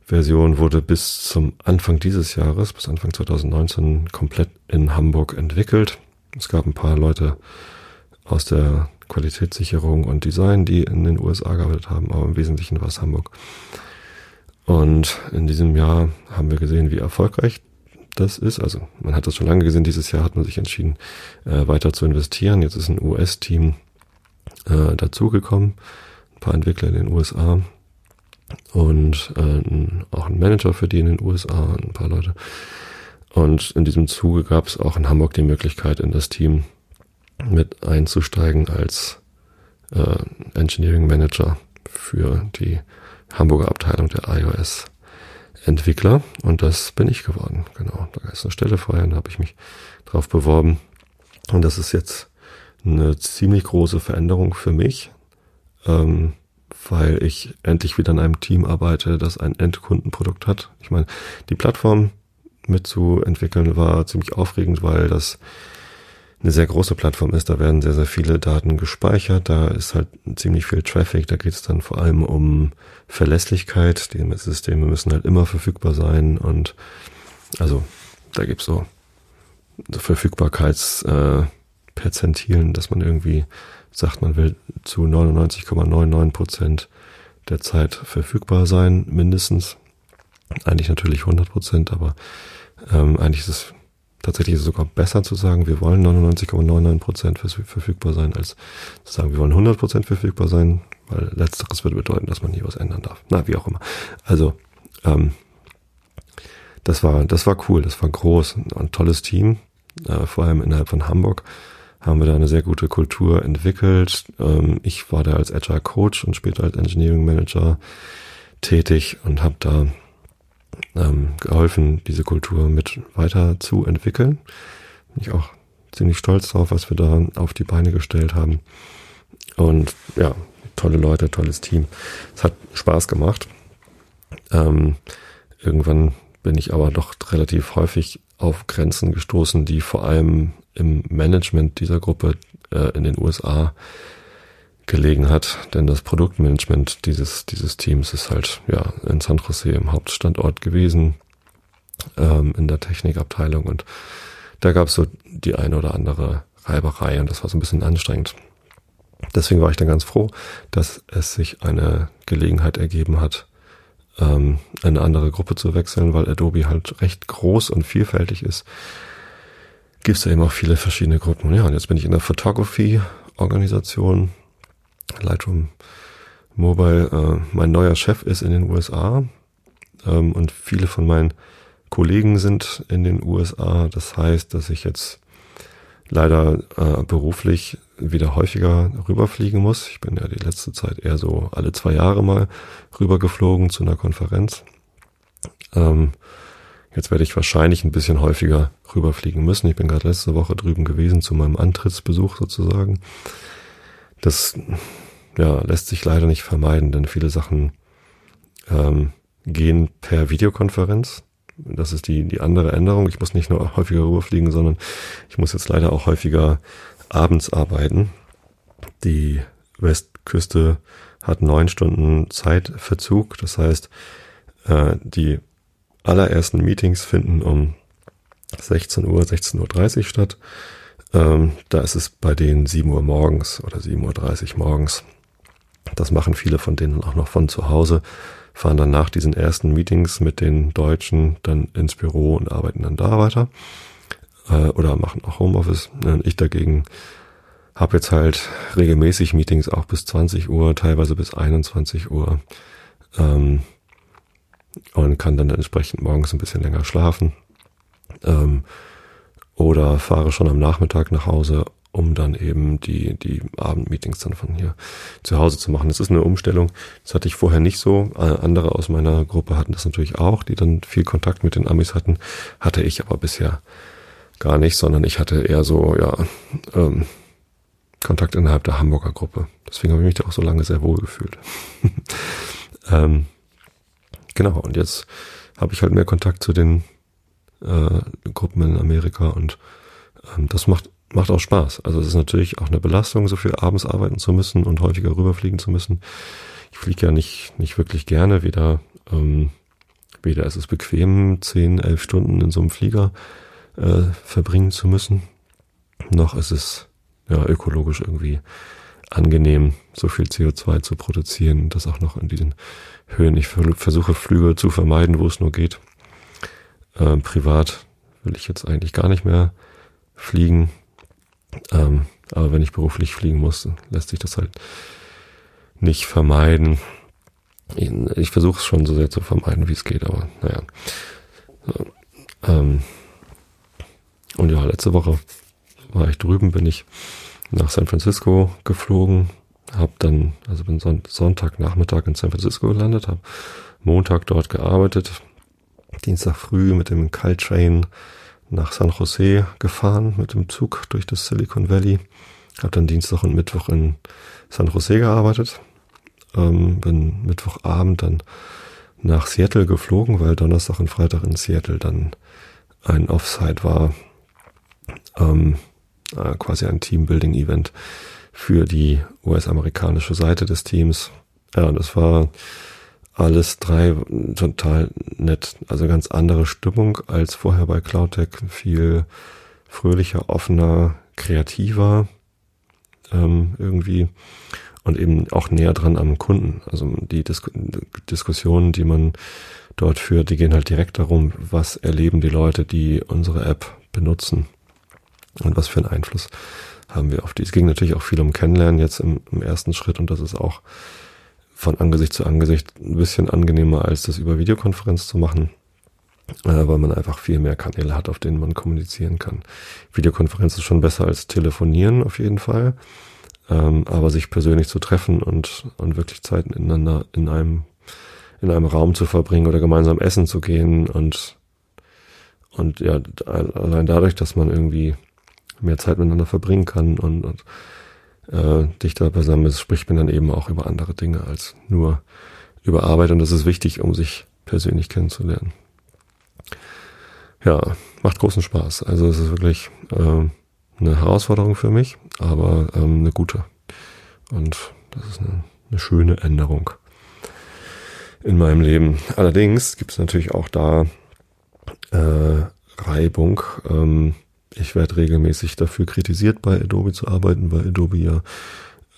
iOS-Version wurde bis zum Anfang dieses Jahres, bis Anfang 2019, komplett in Hamburg entwickelt. Es gab ein paar Leute aus der Qualitätssicherung und Design, die in den USA gearbeitet haben, aber im Wesentlichen war es Hamburg. Und in diesem Jahr haben wir gesehen, wie erfolgreich das ist. Also man hat das schon lange gesehen. Dieses Jahr hat man sich entschieden, äh, weiter zu investieren. Jetzt ist ein US-Team äh, dazugekommen, ein paar Entwickler in den USA und äh, auch ein Manager für die in den USA, ein paar Leute. Und in diesem Zuge gab es auch in Hamburg die Möglichkeit, in das Team mit einzusteigen als äh, Engineering Manager für die Hamburger Abteilung der iOS Entwickler und das bin ich geworden. Genau, da ist eine Stelle frei und da habe ich mich drauf beworben und das ist jetzt eine ziemlich große Veränderung für mich, ähm, weil ich endlich wieder in einem Team arbeite, das ein Endkundenprodukt hat. Ich meine, die Plattform mitzuentwickeln war ziemlich aufregend, weil das eine sehr große Plattform ist. Da werden sehr, sehr viele Daten gespeichert. Da ist halt ziemlich viel Traffic. Da geht es dann vor allem um Verlässlichkeit. Die Systeme müssen halt immer verfügbar sein. Und also da gibt's so Verfügbarkeitsperzentilen, äh, dass man irgendwie sagt, man will zu 99,99 Prozent der Zeit verfügbar sein, mindestens. Eigentlich natürlich 100 Prozent, aber ähm, eigentlich ist es Tatsächlich sogar besser zu sagen, wir wollen 99,99% verfügbar sein, als zu sagen, wir wollen 100% verfügbar sein, weil letzteres würde bedeuten, dass man nie was ändern darf. Na, wie auch immer. Also, ähm, das war, das war cool, das war groß, ein tolles Team, äh, vor allem innerhalb von Hamburg haben wir da eine sehr gute Kultur entwickelt. Ähm, ich war da als Agile Coach und später als Engineering Manager tätig und habe da ähm, geholfen, diese Kultur mit weiter zu entwickeln. Bin ich auch ziemlich stolz drauf, was wir da auf die Beine gestellt haben. Und ja, tolle Leute, tolles Team. Es hat Spaß gemacht. Ähm, irgendwann bin ich aber doch relativ häufig auf Grenzen gestoßen, die vor allem im Management dieser Gruppe äh, in den USA gelegen hat, denn das Produktmanagement dieses, dieses Teams ist halt ja in San Jose im Hauptstandort gewesen, ähm, in der Technikabteilung. Und da gab es so die eine oder andere Reiberei und das war so ein bisschen anstrengend. Deswegen war ich dann ganz froh, dass es sich eine Gelegenheit ergeben hat, ähm, eine andere Gruppe zu wechseln, weil Adobe halt recht groß und vielfältig ist gibt es ja eben auch viele verschiedene Gruppen. Ja, und jetzt bin ich in der Photography-Organisation, Lightroom Mobile. Äh, mein neuer Chef ist in den USA ähm, und viele von meinen Kollegen sind in den USA. Das heißt, dass ich jetzt leider äh, beruflich wieder häufiger rüberfliegen muss. Ich bin ja die letzte Zeit eher so alle zwei Jahre mal rübergeflogen zu einer Konferenz. Ähm, jetzt werde ich wahrscheinlich ein bisschen häufiger rüberfliegen müssen. Ich bin gerade letzte Woche drüben gewesen zu meinem Antrittsbesuch sozusagen. Das ja, lässt sich leider nicht vermeiden, denn viele Sachen ähm, gehen per Videokonferenz. Das ist die, die andere Änderung. Ich muss nicht nur häufiger rüberfliegen, sondern ich muss jetzt leider auch häufiger abends arbeiten. Die Westküste hat neun Stunden Zeitverzug. Das heißt, äh, die allerersten Meetings finden um 16 Uhr, 16.30 Uhr statt. Ähm, da ist es bei denen 7 Uhr morgens oder 7.30 Uhr morgens. Das machen viele von denen auch noch von zu Hause fahren dann nach diesen ersten Meetings mit den Deutschen dann ins Büro und arbeiten dann da weiter äh, oder machen auch Homeoffice. Ich dagegen habe jetzt halt regelmäßig Meetings auch bis 20 Uhr, teilweise bis 21 Uhr ähm, und kann dann entsprechend morgens ein bisschen länger schlafen ähm, oder fahre schon am Nachmittag nach Hause um dann eben die, die Abendmeetings dann von hier zu Hause zu machen. Das ist eine Umstellung. Das hatte ich vorher nicht so. Äh, andere aus meiner Gruppe hatten das natürlich auch, die dann viel Kontakt mit den Amis hatten. Hatte ich aber bisher gar nicht, sondern ich hatte eher so, ja, ähm, Kontakt innerhalb der Hamburger Gruppe. Deswegen habe ich mich da auch so lange sehr wohl gefühlt. ähm, genau, und jetzt habe ich halt mehr Kontakt zu den äh, Gruppen in Amerika und ähm, das macht macht auch Spaß. Also es ist natürlich auch eine Belastung, so viel abends arbeiten zu müssen und häufiger rüberfliegen zu müssen. Ich fliege ja nicht, nicht wirklich gerne, weder, ähm, weder ist es bequem, zehn, elf Stunden in so einem Flieger äh, verbringen zu müssen, noch ist es ja ökologisch irgendwie angenehm, so viel CO2 zu produzieren das auch noch in diesen Höhen. Ich versuche Flüge zu vermeiden, wo es nur geht. Äh, privat will ich jetzt eigentlich gar nicht mehr fliegen. Ähm, aber wenn ich beruflich fliegen muss, lässt sich das halt nicht vermeiden. Ich, ich versuche es schon so sehr zu vermeiden, wie es geht, aber naja. So, ähm, und ja, letzte Woche war ich drüben, bin ich nach San Francisco geflogen, habe dann, also bin Son Sonntagnachmittag in San Francisco gelandet, habe Montag dort gearbeitet, Dienstag früh mit dem Caltrain nach San Jose gefahren mit dem Zug durch das Silicon Valley. Habe dann Dienstag und Mittwoch in San Jose gearbeitet. Ähm, bin Mittwochabend dann nach Seattle geflogen, weil Donnerstag und Freitag in Seattle dann ein Offsite war. Ähm, äh, quasi ein Teambuilding-Event für die US-amerikanische Seite des Teams. Ja, das war alles drei total nett. Also ganz andere Stimmung als vorher bei Cloudtech. Viel fröhlicher, offener, kreativer ähm, irgendwie und eben auch näher dran am Kunden. Also die Dis Diskussionen, die man dort führt, die gehen halt direkt darum, was erleben die Leute, die unsere App benutzen und was für einen Einfluss haben wir auf die. Es ging natürlich auch viel um Kennenlernen jetzt im, im ersten Schritt und das ist auch von Angesicht zu Angesicht ein bisschen angenehmer, als das über Videokonferenz zu machen, äh, weil man einfach viel mehr Kanäle hat, auf denen man kommunizieren kann. Videokonferenz ist schon besser als telefonieren auf jeden Fall, ähm, aber sich persönlich zu treffen und, und wirklich Zeit miteinander in einem in einem Raum zu verbringen oder gemeinsam essen zu gehen und und ja allein dadurch, dass man irgendwie mehr Zeit miteinander verbringen kann und, und äh, dichter beisammen ist, spricht man dann eben auch über andere Dinge als nur über Arbeit und das ist wichtig, um sich persönlich kennenzulernen. Ja, macht großen Spaß. Also es ist wirklich äh, eine Herausforderung für mich, aber ähm, eine gute. Und das ist eine, eine schöne Änderung in meinem Leben. Allerdings gibt es natürlich auch da äh, Reibung. Ähm, ich werde regelmäßig dafür kritisiert, bei Adobe zu arbeiten, weil Adobe ja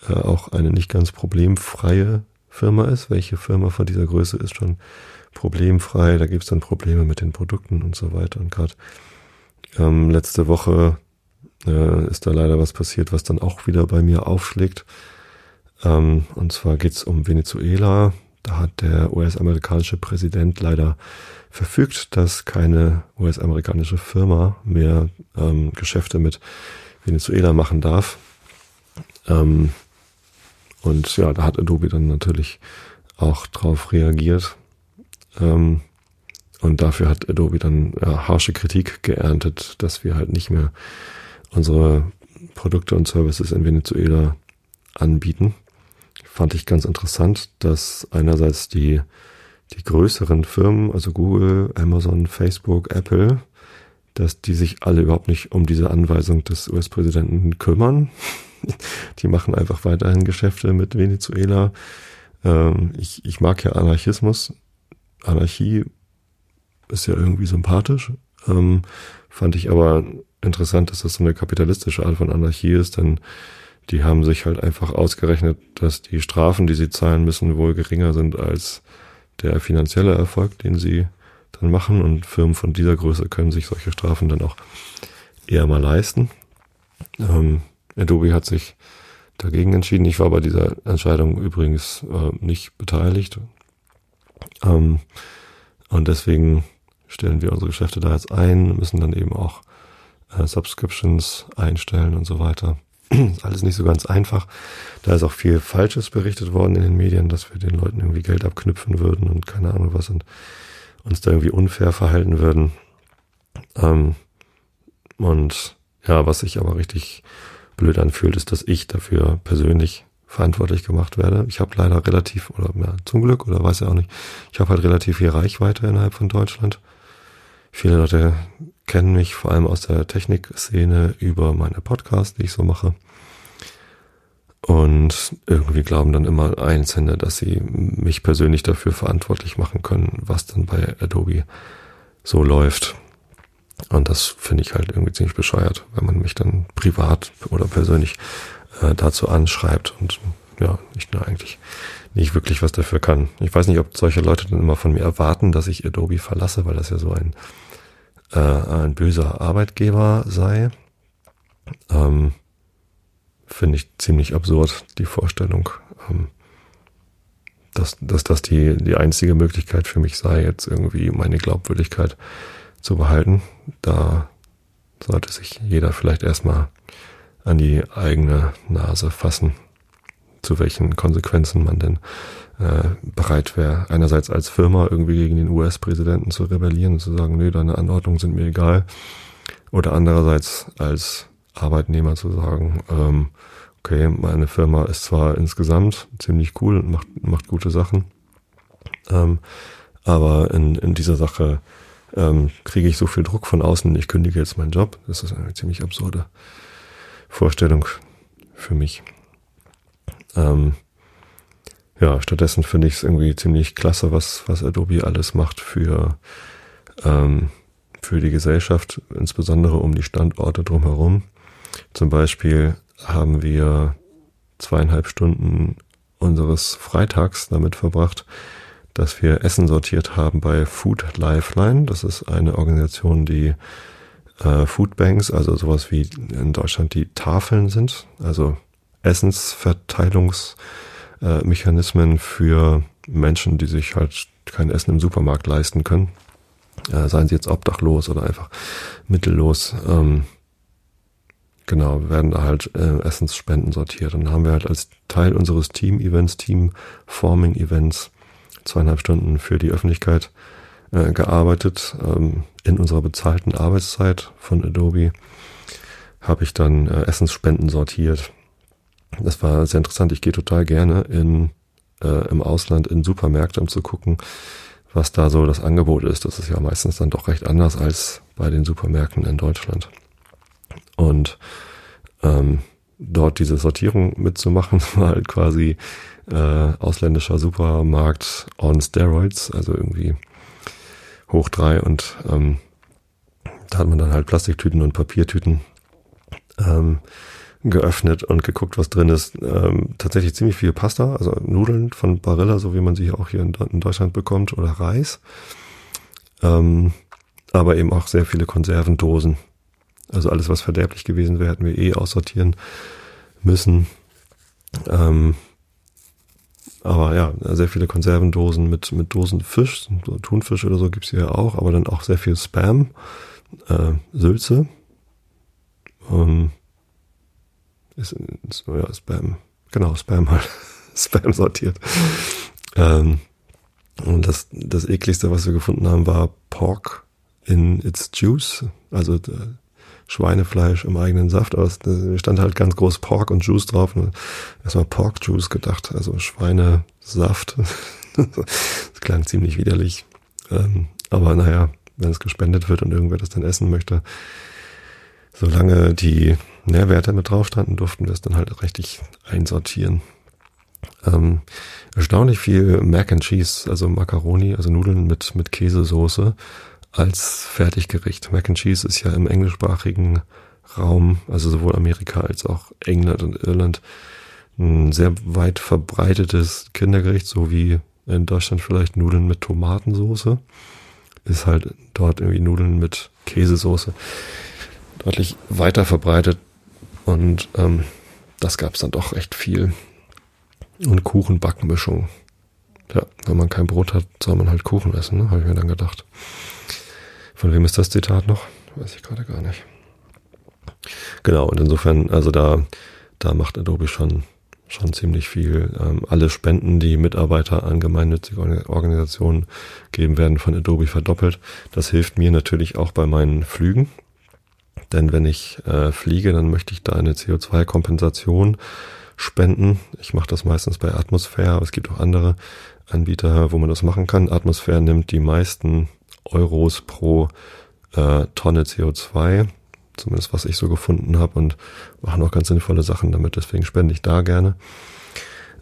äh, auch eine nicht ganz problemfreie Firma ist. Welche Firma von dieser Größe ist schon problemfrei? Da gibt es dann Probleme mit den Produkten und so weiter. Und gerade Ähm, letzte Woche äh, ist da leider was passiert, was dann auch wieder bei mir aufschlägt. Ähm, und zwar geht's um Venezuela. Da hat der US-amerikanische Präsident leider verfügt, dass keine US-amerikanische Firma mehr ähm, Geschäfte mit Venezuela machen darf. Ähm, und ja, da hat Adobe dann natürlich auch drauf reagiert. Ähm, und dafür hat Adobe dann ja, harsche Kritik geerntet, dass wir halt nicht mehr unsere Produkte und Services in Venezuela anbieten. Fand ich ganz interessant, dass einerseits die, die größeren Firmen, also Google, Amazon, Facebook, Apple, dass die sich alle überhaupt nicht um diese Anweisung des US-Präsidenten kümmern. Die machen einfach weiterhin Geschäfte mit Venezuela. Ähm, ich, ich mag ja Anarchismus. Anarchie ist ja irgendwie sympathisch. Ähm, fand ich aber interessant, dass das so eine kapitalistische Art von Anarchie ist, denn die haben sich halt einfach ausgerechnet, dass die Strafen, die sie zahlen müssen, wohl geringer sind als der finanzielle Erfolg, den sie dann machen. Und Firmen von dieser Größe können sich solche Strafen dann auch eher mal leisten. Ähm, Adobe hat sich dagegen entschieden. Ich war bei dieser Entscheidung übrigens äh, nicht beteiligt. Ähm, und deswegen stellen wir unsere Geschäfte da jetzt ein, müssen dann eben auch äh, Subscriptions einstellen und so weiter. Ist alles nicht so ganz einfach. Da ist auch viel Falsches berichtet worden in den Medien, dass wir den Leuten irgendwie Geld abknüpfen würden und keine Ahnung was und uns da irgendwie unfair verhalten würden. Ähm, und ja, was sich aber richtig blöd anfühlt, ist, dass ich dafür persönlich verantwortlich gemacht werde. Ich habe leider relativ, oder ja, zum Glück, oder weiß ja auch nicht, ich habe halt relativ viel Reichweite innerhalb von Deutschland. Viele Leute kennen mich vor allem aus der Technikszene über meine Podcasts, die ich so mache. Und irgendwie glauben dann immer Einzelne, dass sie mich persönlich dafür verantwortlich machen können, was dann bei Adobe so läuft. Und das finde ich halt irgendwie ziemlich bescheuert, wenn man mich dann privat oder persönlich äh, dazu anschreibt und ja, ich nur eigentlich nicht wirklich was dafür kann. Ich weiß nicht, ob solche Leute dann immer von mir erwarten, dass ich Adobe verlasse, weil das ja so ein, äh, ein böser Arbeitgeber sei. Ähm, Finde ich ziemlich absurd, die Vorstellung, ähm, dass, dass das die, die einzige Möglichkeit für mich sei, jetzt irgendwie meine Glaubwürdigkeit zu behalten. Da sollte sich jeder vielleicht erstmal an die eigene Nase fassen, zu welchen Konsequenzen man denn äh, bereit wäre, einerseits als Firma irgendwie gegen den US-Präsidenten zu rebellieren und zu sagen, nee, deine Anordnungen sind mir egal, oder andererseits als Arbeitnehmer zu sagen, ähm, okay, meine Firma ist zwar insgesamt ziemlich cool und macht, macht gute Sachen, ähm, aber in, in dieser Sache ähm, kriege ich so viel Druck von außen, ich kündige jetzt meinen Job. Das ist eine ziemlich absurde Vorstellung für mich. Ähm, ja, stattdessen finde ich es irgendwie ziemlich klasse, was, was Adobe alles macht für, ähm, für die Gesellschaft, insbesondere um die Standorte drumherum. Zum Beispiel haben wir zweieinhalb Stunden unseres Freitags damit verbracht, dass wir Essen sortiert haben bei Food Lifeline. Das ist eine Organisation, die äh, Foodbanks, also sowas wie in Deutschland die Tafeln sind, also Essensverteilungsmechanismen für Menschen, die sich halt kein Essen im Supermarkt leisten können. Äh, seien sie jetzt obdachlos oder einfach mittellos. Ähm, genau, werden da halt äh, Essensspenden sortiert. Und dann haben wir halt als Teil unseres Team-Events, Team-Forming-Events, zweieinhalb Stunden für die Öffentlichkeit äh, gearbeitet. Ähm, in unserer bezahlten Arbeitszeit von Adobe habe ich dann äh, Essensspenden sortiert. Das war sehr interessant. Ich gehe total gerne in, äh, im Ausland in Supermärkte, um zu gucken, was da so das Angebot ist. Das ist ja meistens dann doch recht anders als bei den Supermärkten in Deutschland. Und ähm, dort diese Sortierung mitzumachen, war halt quasi äh, ausländischer Supermarkt on Steroids, also irgendwie hoch drei und ähm, da hat man dann halt Plastiktüten und Papiertüten ähm, geöffnet und geguckt, was drin ist. Ähm, tatsächlich ziemlich viel Pasta, also Nudeln von Barilla, so wie man sie auch hier in, in Deutschland bekommt, oder Reis. Ähm, aber eben auch sehr viele Konservendosen Also alles, was verderblich gewesen wäre, hätten wir eh aussortieren müssen. Ähm, aber ja, sehr viele Konservendosen mit, mit Dosen Fisch, Thunfisch oder so gibt's hier auch, aber dann auch sehr viel Spam, äh, Sülze. Ähm, ist, ist, ja, Spam, genau, Spam halt. Spam sortiert. Ähm, und das, das ekligste, was wir gefunden haben, war Pork in its Juice, also äh, Schweinefleisch im eigenen Saft. Aber es stand halt ganz groß Pork und Juice drauf. Und erstmal Pork Juice gedacht, also Schweinesaft. das klang ziemlich widerlich. Ähm, aber naja, wenn es gespendet wird und irgendwer das dann essen möchte, solange die Nährwerte mit drauf standen, durften wir es dann halt richtig einsortieren. Ähm, erstaunlich viel Mac and Cheese, also Macaroni, also Nudeln mit, mit Käsesoße als Fertiggericht. Mac and Cheese ist ja im englischsprachigen Raum, also sowohl Amerika als auch England und Irland, ein sehr weit verbreitetes Kindergericht, so wie in Deutschland vielleicht Nudeln mit Tomatensoße, ist halt dort irgendwie Nudeln mit Käsesoße deutlich weiter verbreitet und ähm, das gab's dann doch echt viel. Und Kuchenbackmischung. Ja, wenn man kein Brot hat, soll man halt Kuchen essen, ne? habe ich mir dann gedacht. Von wem ist das Zitat noch? Weiß ich gerade gar nicht. Genau, und insofern, also da, da macht Adobe schon, schon ziemlich viel. Ähm, alle Spenden, die Mitarbeiter an gemeinnützige Organisationen geben, werden von Adobe verdoppelt. Das hilft mir natürlich auch bei meinen Flügen. Denn wenn ich äh, fliege, dann möchte ich da eine CO2-Kompensation spenden. Ich mache das meistens bei Atmosphäre, aber es gibt auch andere Anbieter, wo man das machen kann. Atmosphäre nimmt die meisten Euros pro äh, Tonne CO2, zumindest was ich so gefunden habe und machen auch ganz sinnvolle Sachen damit, deswegen spende ich da gerne.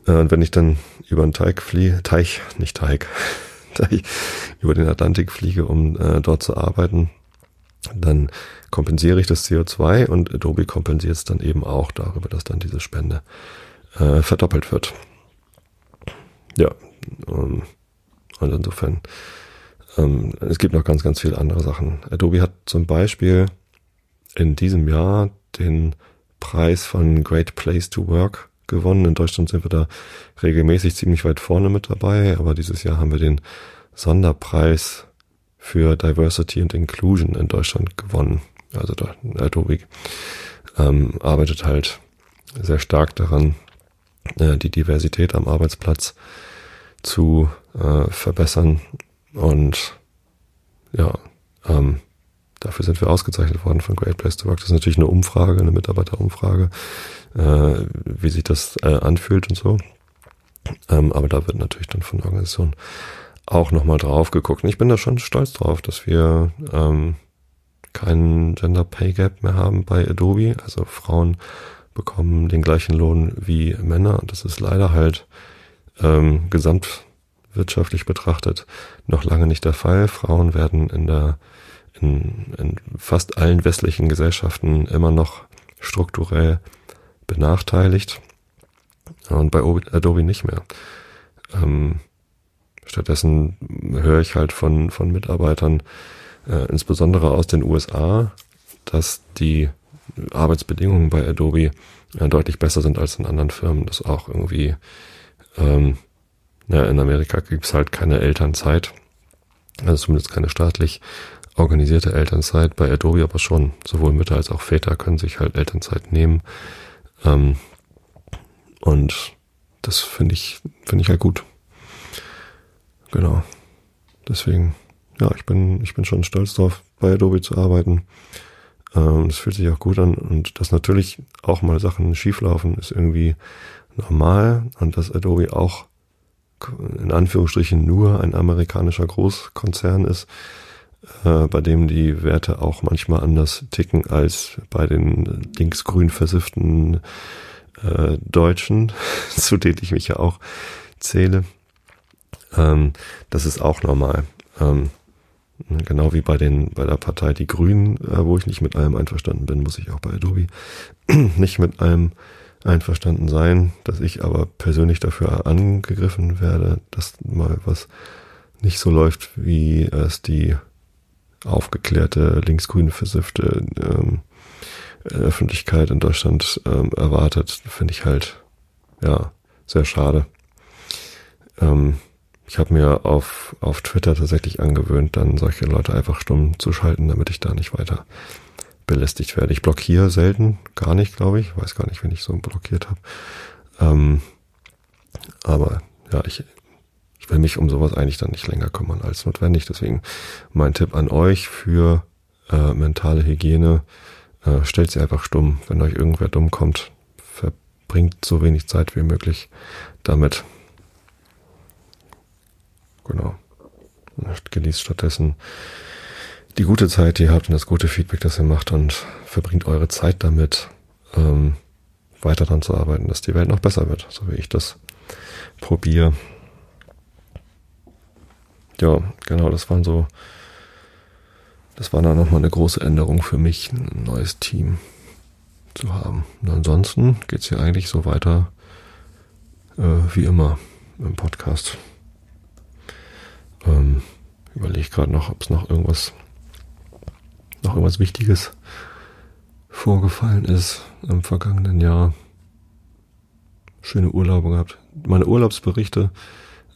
Äh, und wenn ich dann über den Teig fliege, Teich, nicht Teig, Teich, über den Atlantik fliege, um äh, dort zu arbeiten, dann kompensiere ich das CO2 und Adobe kompensiert es dann eben auch darüber, dass dann diese Spende äh, verdoppelt wird. Ja, ähm, und insofern, ähm, es gibt noch ganz, ganz viele andere Sachen. Adobe hat zum Beispiel in diesem Jahr den Preis von Great Place to Work gewonnen. In Deutschland sind wir da regelmäßig ziemlich weit vorne mit dabei, aber dieses Jahr haben wir den Sonderpreis für Diversity and Inclusion in Deutschland gewonnen. Also da, Adobe ähm, arbeitet halt sehr stark daran, äh, die Diversität am Arbeitsplatz zu äh, verbessern. Und ja, ähm, dafür sind wir ausgezeichnet worden von Great Place to Work. Das ist natürlich eine Umfrage, eine Mitarbeiterumfrage, äh, wie sich das äh, anfühlt und so. Ähm, aber da wird natürlich dann von der Organisation auch nochmal drauf geguckt. Und ich bin da schon stolz drauf, dass wir ähm, keinen Gender Pay Gap mehr haben bei Adobe. Also Frauen bekommen den gleichen Lohn wie Männer. Das ist leider halt ähm, gesamtwirtschaftlich betrachtet noch lange nicht der Fall. Frauen werden in der in, in fast allen westlichen Gesellschaften immer noch strukturell benachteiligt und bei Adobe nicht mehr. Ähm, Stattdessen höre ich halt von, von Mitarbeitern, äh, insbesondere aus den USA, dass die Arbeitsbedingungen bei Adobe äh, deutlich besser sind als in anderen Firmen. Das auch irgendwie, ähm, ja, in Amerika gibt's halt keine Elternzeit, also zumindest keine staatlich organisierte Elternzeit. Bei Adobe aber schon. Sowohl Mütter als auch Väter können sich halt Elternzeit nehmen. Ähm, und das finde ich, finde ich halt gut. Genau. Deswegen, ja, ich bin, ich bin schon stolz drauf, bei Adobe zu arbeiten. Ähm, das fühlt sich auch gut an und dass natürlich auch mal Sachen schieflaufen, ist irgendwie normal und dass Adobe auch in Anführungsstrichen nur ein amerikanischer Großkonzern ist, äh, bei dem die Werte auch manchmal anders ticken als bei den linksgrün versifften äh, Deutschen, zu denen ich mich ja auch zähle. Ähm, das ist auch normal. Ähm, genau wie bei den bei der Partei Die Grünen, äh, wo ich nicht mit allem einverstanden bin, muss ich auch bei Adobe nicht mit allem einverstanden sein, dass ich aber persönlich dafür angegriffen werde, dass mal was nicht so läuft, wie es die aufgeklärte linksgrüne versiffte ähm, Öffentlichkeit in Deutschland ähm, erwartet, finde ich halt ja sehr schade. Ähm, ich habe mir auf, auf Twitter tatsächlich angewöhnt, dann solche Leute einfach stumm zu schalten, damit ich da nicht weiter belästigt werde. Ich blockiere selten, gar nicht, glaube ich. Weiß gar nicht, wenn ich so blockiert habe. Ähm, aber ja, ich, ich will mich um sowas eigentlich dann nicht länger kümmern als notwendig. Deswegen mein Tipp an euch für äh, mentale Hygiene, äh, stellt sie einfach stumm. Wenn euch irgendwer dumm kommt, verbringt so wenig Zeit wie möglich damit. Genau. Genießt stattdessen die gute Zeit, die ihr habt und das gute Feedback, das ihr macht und verbringt eure Zeit damit, ähm, weiter daran zu arbeiten, dass die Welt noch besser wird, so wie ich das probiere. Ja, genau, das waren so, das war dann nochmal eine große Änderung für mich, ein neues Team zu haben. Und ansonsten geht's hier eigentlich so weiter äh, wie immer im Podcast. Ähm, überlege gerade noch, ob es noch irgendwas, noch irgendwas Wichtiges vorgefallen ist im vergangenen Jahr. Schöne Urlaube gehabt. Meine Urlaubsberichte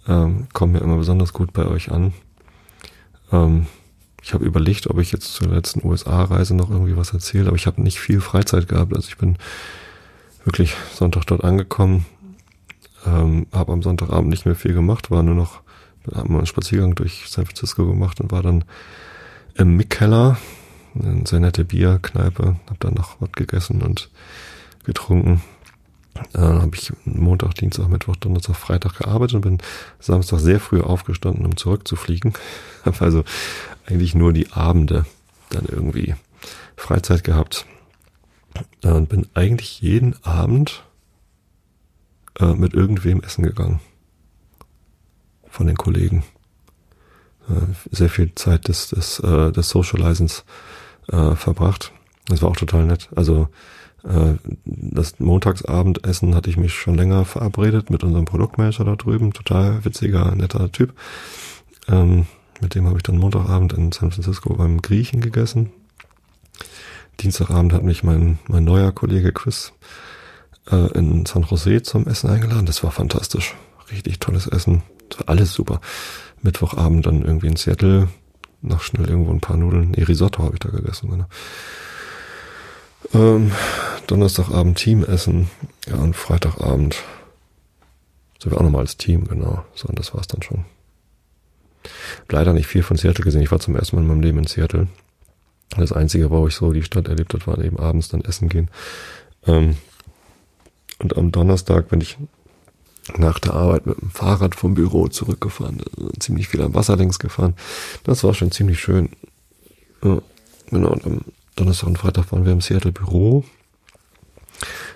ähm, kommen ja immer besonders gut bei euch an. Ähm, ich habe überlegt, ob ich jetzt zur letzten USA-Reise noch irgendwie was erzähle, aber ich habe nicht viel Freizeit gehabt. Also ich bin wirklich Sonntag dort angekommen, ähm, habe am Sonntagabend nicht mehr viel gemacht, war nur noch haben wir einen Spaziergang durch San Francisco gemacht und war dann im Mick-Keller, eine sehr nette Bierkneipe, habe dann noch was gegessen und getrunken. Dann habe ich Montag, Dienstag, Mittwoch, Donnerstag, Freitag gearbeitet und bin Samstag sehr früh aufgestanden, um zurückzufliegen. Habe also eigentlich nur die Abende dann irgendwie Freizeit gehabt und bin eigentlich jeden Abend äh, mit irgendwem essen gegangen von den Kollegen. Äh, sehr viel Zeit des, des, äh, des Socializens äh, verbracht. Das war auch total nett. Also das Montagsabendessen hatte ich mich schon länger verabredet mit unserem Produktmanager da drüben. Total witziger, netter Typ. Ähm, mit dem habe ich dann Montagabend in San Francisco beim Griechen gegessen. Dienstagabend hat mich mein, mein neuer Kollege Chris äh, in San Jose zum Essen eingeladen. Das war fantastisch. Richtig tolles Essen alles super. Mittwochabend dann irgendwie in Seattle noch schnell irgendwo ein paar Nudeln. Nee, Risotto habe ich da gegessen. Genau. Ähm, Donnerstagabend Teamessen. Ja, und Freitagabend sind wir auch nochmal als Team, genau. So, und das war's dann schon. Leider nicht viel von Seattle gesehen. Ich war zum ersten Mal in meinem Leben in Seattle. Das Einzige, wo ich so die Stadt erlebt habe, war eben abends dann essen gehen. Ähm, und am Donnerstag, wenn ich nach der Arbeit mit dem Fahrrad vom Büro zurückgefahren, ziemlich viel am Wasser längs gefahren. Das war schon ziemlich schön. Ja, genau, und am Donnerstag und Freitag waren wir im Seattle Büro.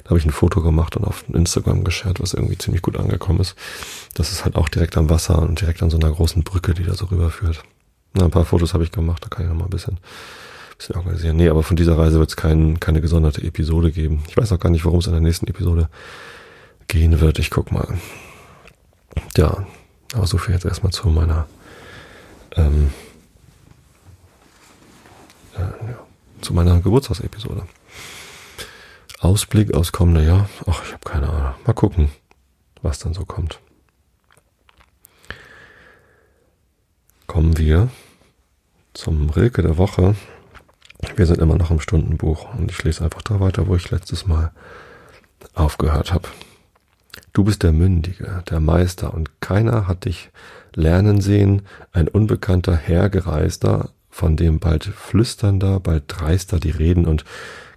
Da habe ich ein Foto gemacht und auf Instagram geshared, was irgendwie ziemlich gut angekommen ist. Das ist halt auch direkt am Wasser und direkt an so einer großen Brücke, die da so rüberführt. Na, ein paar Fotos habe ich gemacht, da kann ich noch mal ein bisschen, bisschen organisieren. Nee, aber von dieser Reise wird es kein, keine gesonderte Episode geben. Ich weiß auch gar nicht, worum es in der nächsten Episode gehen wird. Ich guck mal. Ja, aber so viel jetzt erstmal zu meiner ähm, äh, ja, zu meiner Geburtstagsepisode. Ausblick aus kommender Jahr. Ach, ich habe keine Ahnung. Mal gucken, was dann so kommt. Kommen wir zum Rilke der Woche. Wir sind immer noch im Stundenbuch und ich lese einfach da weiter, wo ich letztes Mal aufgehört habe. Du bist der Mündige, der Meister, und keiner hat dich lernen sehen, ein unbekannter Hergereister, von dem bald flüsternder, bald dreister die Reden und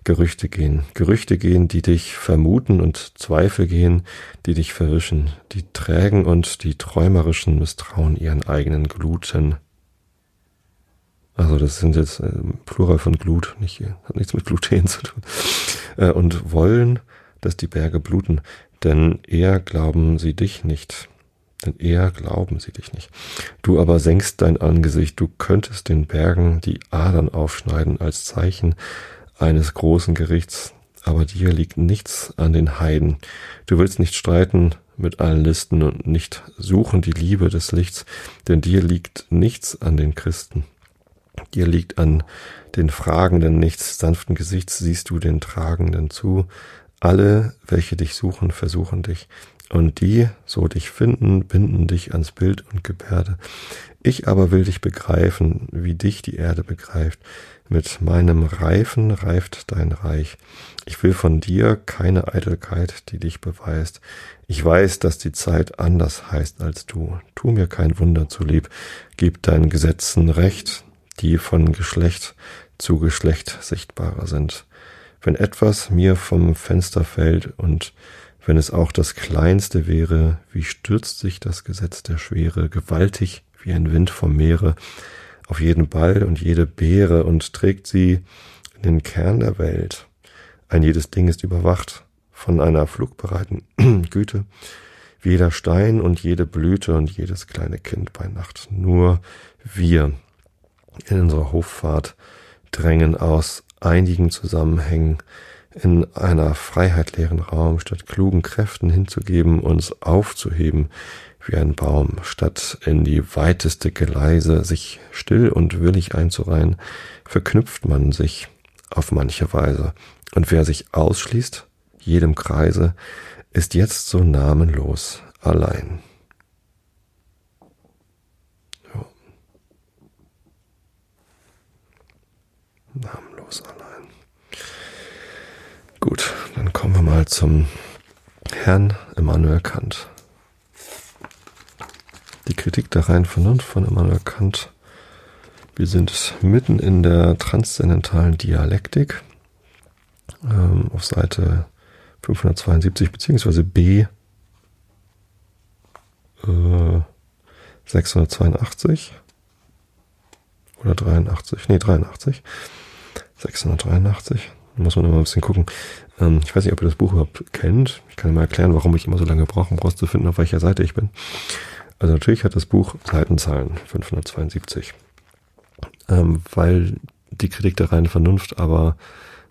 Gerüchte gehen. Gerüchte gehen, die dich vermuten und Zweifel gehen, die dich verwischen, die trägen und die träumerischen misstrauen ihren eigenen Gluten. Also das sind jetzt äh, Plural von Glut, nicht, hat nichts mit Gluten zu tun. Äh, und wollen, dass die Berge bluten denn eher glauben sie dich nicht. Denn eher glauben sie dich nicht. Du aber senkst dein Angesicht, du könntest den Bergen die Adern aufschneiden als Zeichen eines großen Gerichts, aber dir liegt nichts an den Heiden. Du willst nicht streiten mit allen Listen und nicht suchen die Liebe des Lichts, denn dir liegt nichts an den Christen. Dir liegt an den Fragenden nichts sanften Gesichts, siehst du den Tragenden zu. Alle, welche dich suchen, versuchen dich. Und die, so dich finden, binden dich ans Bild und Gebärde. Ich aber will dich begreifen, wie dich die Erde begreift. Mit meinem Reifen reift dein Reich. Ich will von dir keine Eitelkeit, die dich beweist. Ich weiß, dass die Zeit anders heißt als du. Tu mir kein Wunder zulieb. Gib deinen Gesetzen Recht, die von Geschlecht zu Geschlecht sichtbarer sind. Wenn etwas mir vom Fenster fällt und wenn es auch das Kleinste wäre, wie stürzt sich das Gesetz der Schwere gewaltig wie ein Wind vom Meere auf jeden Ball und jede Beere und trägt sie in den Kern der Welt. Ein jedes Ding ist überwacht von einer flugbereiten Güte, wie jeder Stein und jede Blüte und jedes kleine Kind bei Nacht. Nur wir in unserer Hoffahrt drängen aus einigen Zusammenhängen in einer freiheitleeren Raum, statt klugen Kräften hinzugeben, uns aufzuheben wie ein Baum, statt in die weiteste Geleise sich still und willig einzureihen, verknüpft man sich auf manche Weise. Und wer sich ausschließt, jedem Kreise, ist jetzt so namenlos allein. Ja. Namenlos allein. Gut, dann kommen wir mal zum Herrn Immanuel Kant. Die Kritik der reinen Vernunft von Immanuel Kant. Wir sind mitten in der transzendentalen Dialektik ähm, auf Seite 572 beziehungsweise B äh, 682 oder 83, nee 83, 683, muss man immer ein bisschen gucken. Ähm, ich weiß nicht, ob ihr das Buch überhaupt kennt. Ich kann mal erklären, warum ich immer so lange brauche, um rauszufinden, auf welcher Seite ich bin. Also natürlich hat das Buch Seitenzahlen 572, ähm, weil die Kritik der reinen Vernunft aber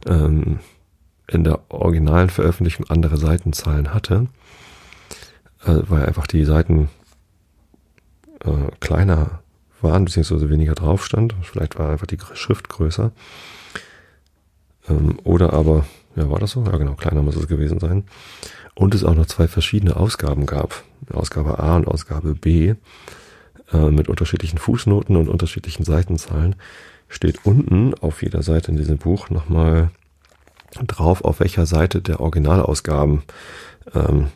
ähm, in der originalen Veröffentlichung andere Seitenzahlen hatte, äh, weil einfach die Seiten äh, kleiner waren, beziehungsweise weniger drauf stand. Vielleicht war einfach die Schrift größer. Ähm, oder aber, ja, war das so? Ja, genau, kleiner muss es gewesen sein und es auch noch zwei verschiedene Ausgaben gab, Ausgabe A und Ausgabe B, äh, mit unterschiedlichen Fußnoten und unterschiedlichen Seitenzahlen, steht unten auf jeder Seite in diesem Buch nochmal drauf, auf welcher Seite der Originalausgaben ähm,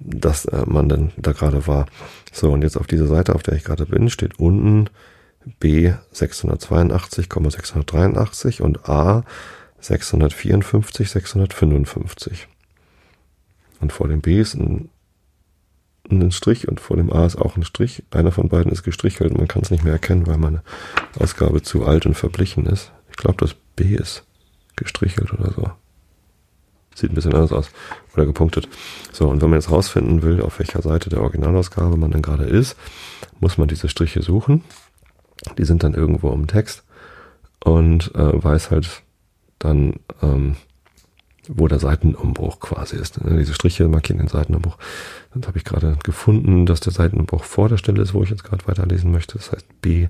dass äh, man denn da gerade war. So, und jetzt auf dieser Seite, auf der ich gerade bin, steht unten B 682,683 und A 654, 655. Und vor dem B ist ein, ein Strich und vor dem A ist auch ein Strich. Einer von beiden ist gestrichelt. Man kann es nicht mehr erkennen, weil meine Ausgabe zu alt und verblichen ist. Ich glaube, das B ist gestrichelt oder so. Sieht ein bisschen anders aus. Oder gepunktet. So, und wenn man jetzt rausfinden will, auf welcher Seite der Originalausgabe man dann gerade ist, muss man diese Striche suchen. Die sind dann irgendwo im Text und äh, weiß halt dann, ähm, wo der Seitenumbruch quasi ist. Ne, diese Striche markieren den Seitenumbruch. Dann habe ich gerade gefunden, dass der Seitenumbruch vor der Stelle ist, wo ich jetzt gerade weiterlesen möchte. Das heißt B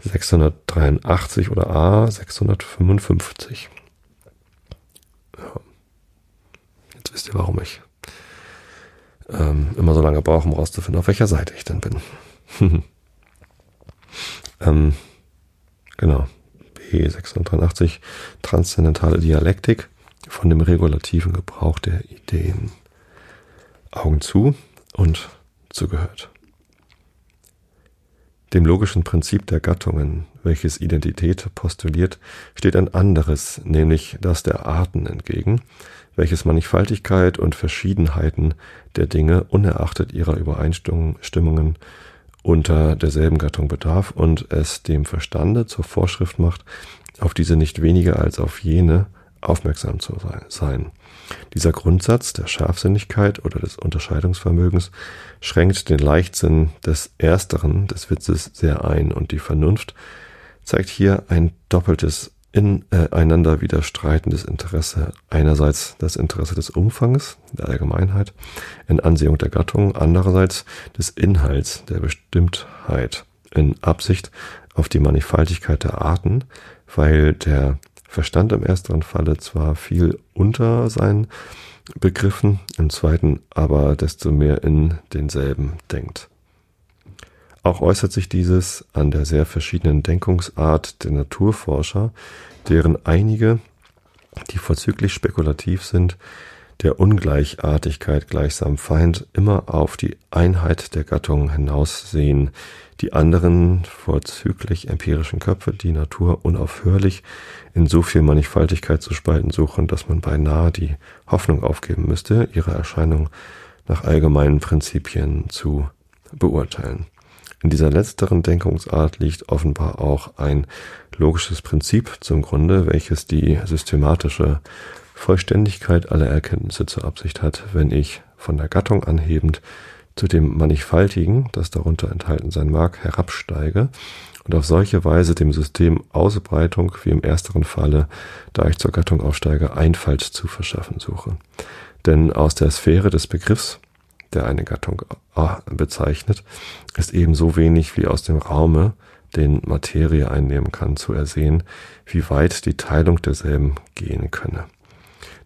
683 oder A 655. Ja. Jetzt wisst ihr, warum ich ähm, immer so lange brauche, um rauszufinden, auf welcher Seite ich denn bin. ähm, genau. B 683 transzendentale Dialektik von dem regulativen Gebrauch der Ideen. Augen zu und zugehört. Dem logischen Prinzip der Gattungen, welches Identität postuliert, steht ein anderes, nämlich das der Arten entgegen, welches Mannigfaltigkeit und Verschiedenheiten der Dinge unerachtet ihrer Übereinstimmungen unter derselben Gattung bedarf und es dem Verstande zur Vorschrift macht, auf diese nicht weniger als auf jene aufmerksam zu sein. Dieser Grundsatz der Scharfsinnigkeit oder des Unterscheidungsvermögens schränkt den Leichtsinn des Ersteren, des Witzes, sehr ein und die Vernunft zeigt hier ein doppeltes ineinander widerstreitendes Interesse. Einerseits das Interesse des Umfangs, der Allgemeinheit, in Ansehung der Gattung, andererseits des Inhalts, der Bestimmtheit, in Absicht auf die Mannigfaltigkeit der Arten, weil der Verstand im ersteren Falle zwar viel unter seinen Begriffen, im zweiten aber desto mehr in denselben denkt. Auch äußert sich dieses an der sehr verschiedenen Denkungsart der Naturforscher, deren einige, die vorzüglich spekulativ sind, der Ungleichartigkeit gleichsam Feind immer auf die Einheit der Gattung hinaussehen, die anderen vorzüglich empirischen Köpfe die Natur unaufhörlich in so viel Mannigfaltigkeit zu spalten suchen, dass man beinahe die Hoffnung aufgeben müsste, ihre Erscheinung nach allgemeinen Prinzipien zu beurteilen. In dieser letzteren Denkungsart liegt offenbar auch ein logisches Prinzip zum Grunde, welches die systematische Vollständigkeit aller Erkenntnisse zur Absicht hat, wenn ich von der Gattung anhebend zu dem Mannigfaltigen, das darunter enthalten sein mag, herabsteige und auf solche Weise dem System Ausbreitung wie im ersteren Falle, da ich zur Gattung aufsteige, Einfalt zu verschaffen suche. Denn aus der Sphäre des Begriffs, der eine Gattung bezeichnet, ist ebenso wenig wie aus dem Raume, den Materie einnehmen kann, zu ersehen, wie weit die Teilung derselben gehen könne.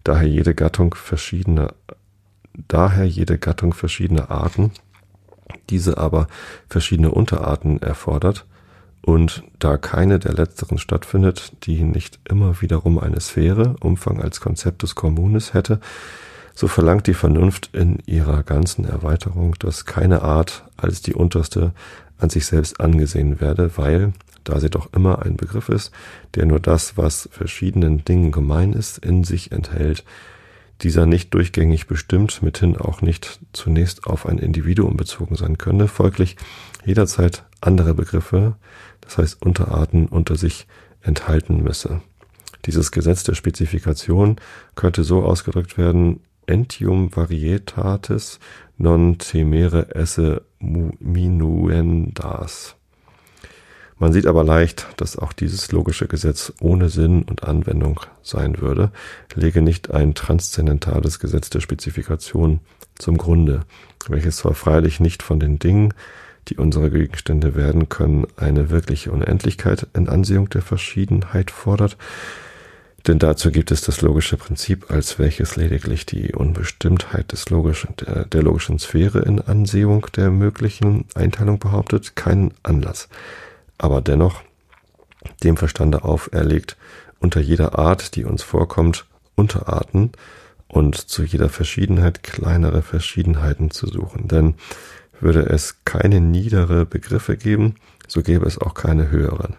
Daher jede Gattung verschiedene, daher jede Gattung verschiedene Arten, diese aber verschiedene Unterarten erfordert, und da keine der letzteren stattfindet, die nicht immer wiederum eine Sphäre, Umfang als Konzept des Kommunes hätte, so verlangt die Vernunft in ihrer ganzen Erweiterung, dass keine Art als die unterste an sich selbst angesehen werde, weil, da sie doch immer ein Begriff ist, der nur das, was verschiedenen Dingen gemein ist, in sich enthält, dieser nicht durchgängig bestimmt, mithin auch nicht zunächst auf ein Individuum bezogen sein könne, folglich jederzeit andere Begriffe, das heißt Unterarten unter sich enthalten müsse. Dieses Gesetz der Spezifikation könnte so ausgedrückt werden, entium varietatis non temere esse minuendas. Man sieht aber leicht, dass auch dieses logische Gesetz ohne Sinn und Anwendung sein würde, lege nicht ein transzendentales Gesetz der Spezifikation zum Grunde, welches zwar freilich nicht von den Dingen, die unsere Gegenstände werden können, eine wirkliche Unendlichkeit in Ansehung der Verschiedenheit fordert, denn dazu gibt es das logische Prinzip, als welches lediglich die Unbestimmtheit des logischen, der, der logischen Sphäre in Ansehung der möglichen Einteilung behauptet, keinen Anlass, aber dennoch dem Verstande auferlegt, unter jeder Art, die uns vorkommt, Unterarten und zu jeder Verschiedenheit kleinere Verschiedenheiten zu suchen. Denn würde es keine niedere Begriffe geben, so gäbe es auch keine höheren.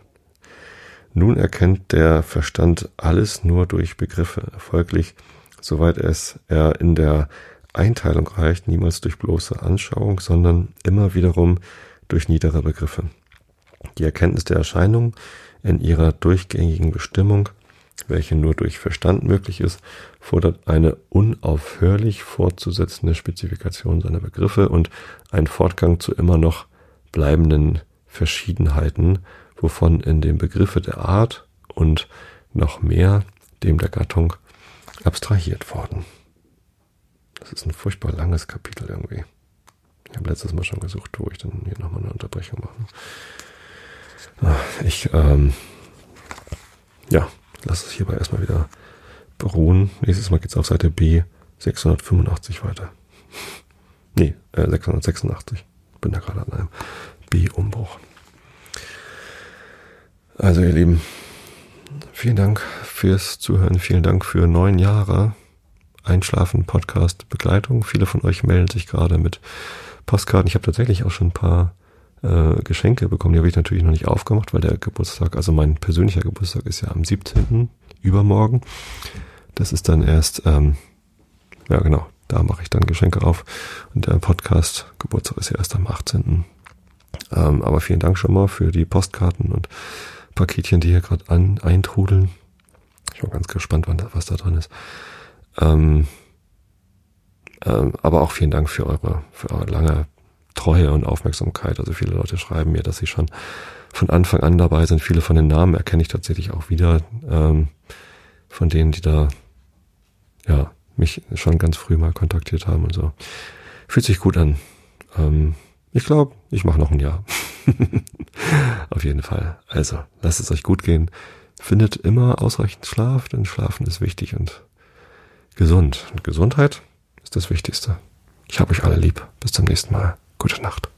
Nun erkennt der Verstand alles nur durch Begriffe, folglich, soweit es er in der Einteilung reicht, niemals durch bloße Anschauung, sondern immer wiederum durch niedere Begriffe. Die Erkenntnis der Erscheinung in ihrer durchgängigen Bestimmung welche nur durch Verstand möglich ist, fordert eine unaufhörlich fortzusetzende Spezifikation seiner Begriffe und ein Fortgang zu immer noch bleibenden Verschiedenheiten, wovon in dem Begriffe der Art und noch mehr dem der Gattung abstrahiert worden. Das ist ein furchtbar langes Kapitel irgendwie. Ich habe letztes Mal schon gesucht, wo ich dann hier nochmal eine Unterbrechung mache. Ich, ähm, ja, lass es hierbei erstmal wieder beruhen. Nächstes Mal geht's auf Seite B 685 weiter. nee, äh, 686. Bin da gerade an einem B-Umbruch. Also ihr Lieben, vielen Dank fürs Zuhören. Vielen Dank für neun Jahre Einschlafen Podcast Begleitung. Viele von euch melden sich gerade mit Postkarten. Ich habe tatsächlich auch schon ein paar äh, Geschenke bekommen. Die habe ich natürlich noch nicht aufgemacht, weil der Geburtstag, also mein persönlicher Geburtstag ist ja am 17. übermorgen. Das ist dann erst, ähm, ja genau, da mache ich dann Geschenke auf. Und der Podcast Geburtstag ist ja erst am 18. Ähm, aber vielen Dank schon mal für die Postkarten und Paketchen, die hier gerade an, eintrudeln. Ich bin ganz gespannt, was da drin ist. Ähm, ähm, aber auch vielen Dank für eure, für eure lange Treue und Aufmerksamkeit. Also viele Leute schreiben mir, dass sie schon von Anfang an dabei sind. Viele von den Namen erkenne ich tatsächlich auch wieder, ähm, von denen, die da ja mich schon ganz früh mal kontaktiert haben und so. Fühlt sich gut an. Ähm, ich glaube, ich mache noch ein Jahr. Auf jeden Fall. Also, lasst es euch gut gehen. Findet immer ausreichend Schlaf, denn Schlafen ist wichtig und gesund. Und Gesundheit ist das Wichtigste. Ich habe euch alle lieb. Bis zum nächsten Mal. Gute Nacht.